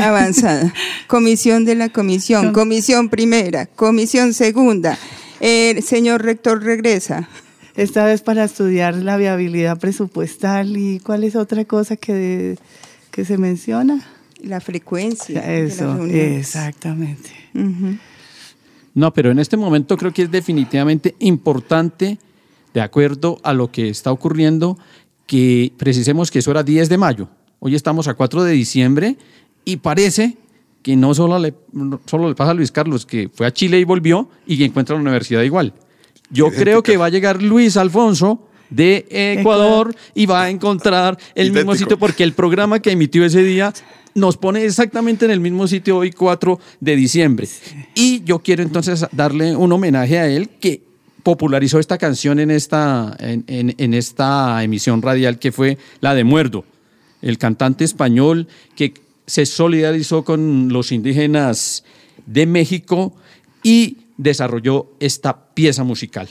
avanzada. comisión de la comisión, comisión primera, comisión segunda el señor rector regresa. Esta vez para estudiar la viabilidad presupuestal y cuál es otra cosa que, que se menciona. La frecuencia. Eso, exactamente. No, pero en este momento creo que es definitivamente importante, de acuerdo a lo que está ocurriendo, que precisemos que eso era 10 de mayo. Hoy estamos a 4 de diciembre y parece que no solo le, solo le pasa a Luis Carlos, que fue a Chile y volvió y que encuentra la universidad igual. Yo creo que va a llegar Luis Alfonso de Ecuador y va a encontrar el mismo sitio porque el programa que emitió ese día nos pone exactamente en el mismo sitio hoy 4 de diciembre. Y yo quiero entonces darle un homenaje a él que popularizó esta canción en esta, en, en esta emisión radial que fue la de Muerdo, el cantante español que se solidarizó con los indígenas de México y desarrolló esta pieza musical.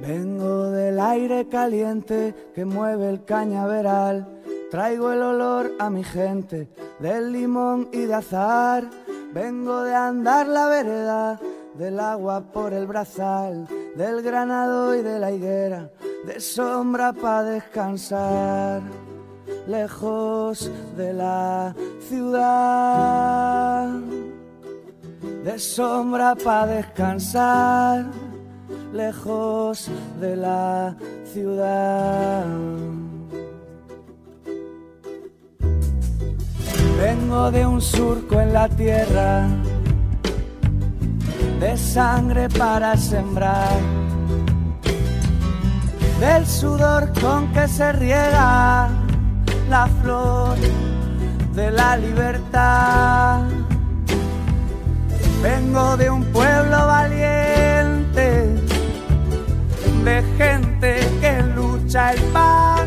Vengo del aire caliente que mueve el cañaveral. Traigo el olor a mi gente del limón y de azar. Vengo de andar la vereda, del agua por el brazal, del granado y de la higuera, de sombra para descansar, lejos de la ciudad. De sombra para descansar, lejos de la ciudad. Vengo de un surco en la tierra, de sangre para sembrar, del sudor con que se riega la flor de la libertad. Vengo de un pueblo valiente, de gente que lucha el pan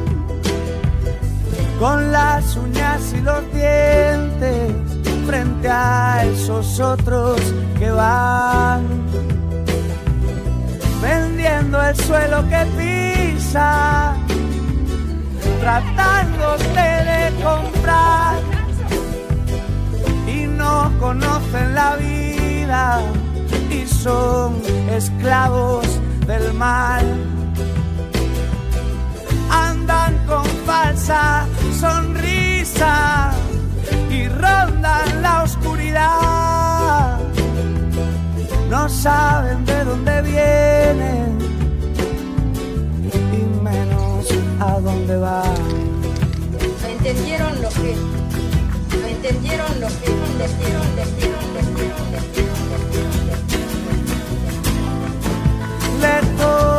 con las uñas y los dientes frente a esos otros que van vendiendo el suelo que pisa, tratándose de comprar y no conocen la vida y son esclavos del mal andan con falsa sonrisa y rondan la oscuridad. No saben de dónde vienen y menos a dónde van. No entendieron lo que, no entendieron lo que, no entendieron, entendieron, entendieron, Lejos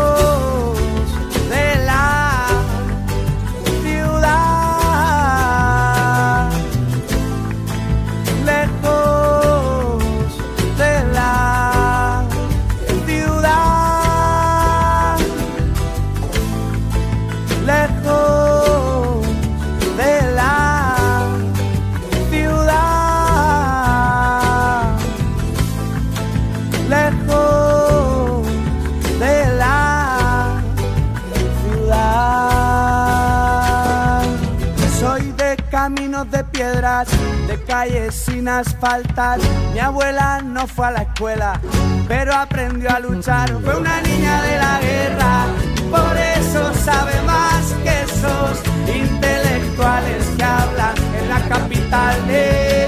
calles sin asfaltar. Mi abuela no fue a la escuela, pero aprendió a luchar. Fue una niña de la guerra, por eso sabe más que esos intelectuales que hablan en la capital de,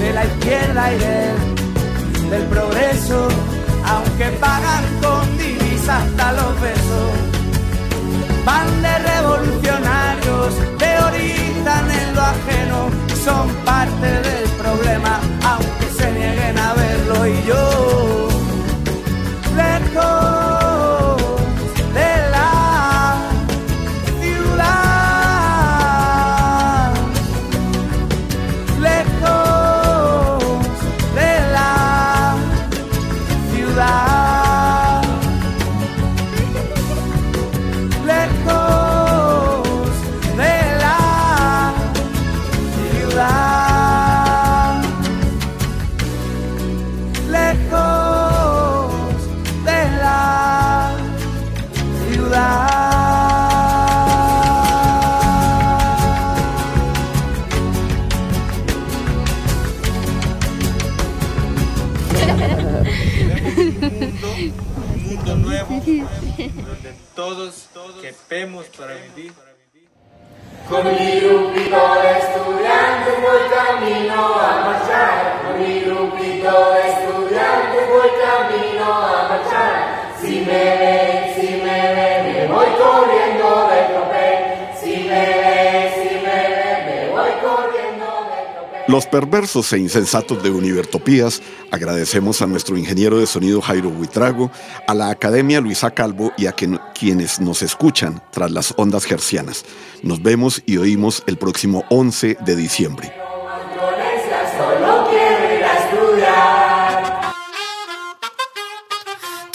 de la izquierda y del Con mi grupito de estudiantes voy camino a marchar. Con mi grupito de estudiantes voy camino a marchar. Si me Los perversos e insensatos de Univertopías, agradecemos a nuestro ingeniero de sonido Jairo Huitrago, a la Academia Luisa Calvo y a quien- quienes nos escuchan tras las ondas gercianas. Nos vemos y oímos el próximo 11 de diciembre.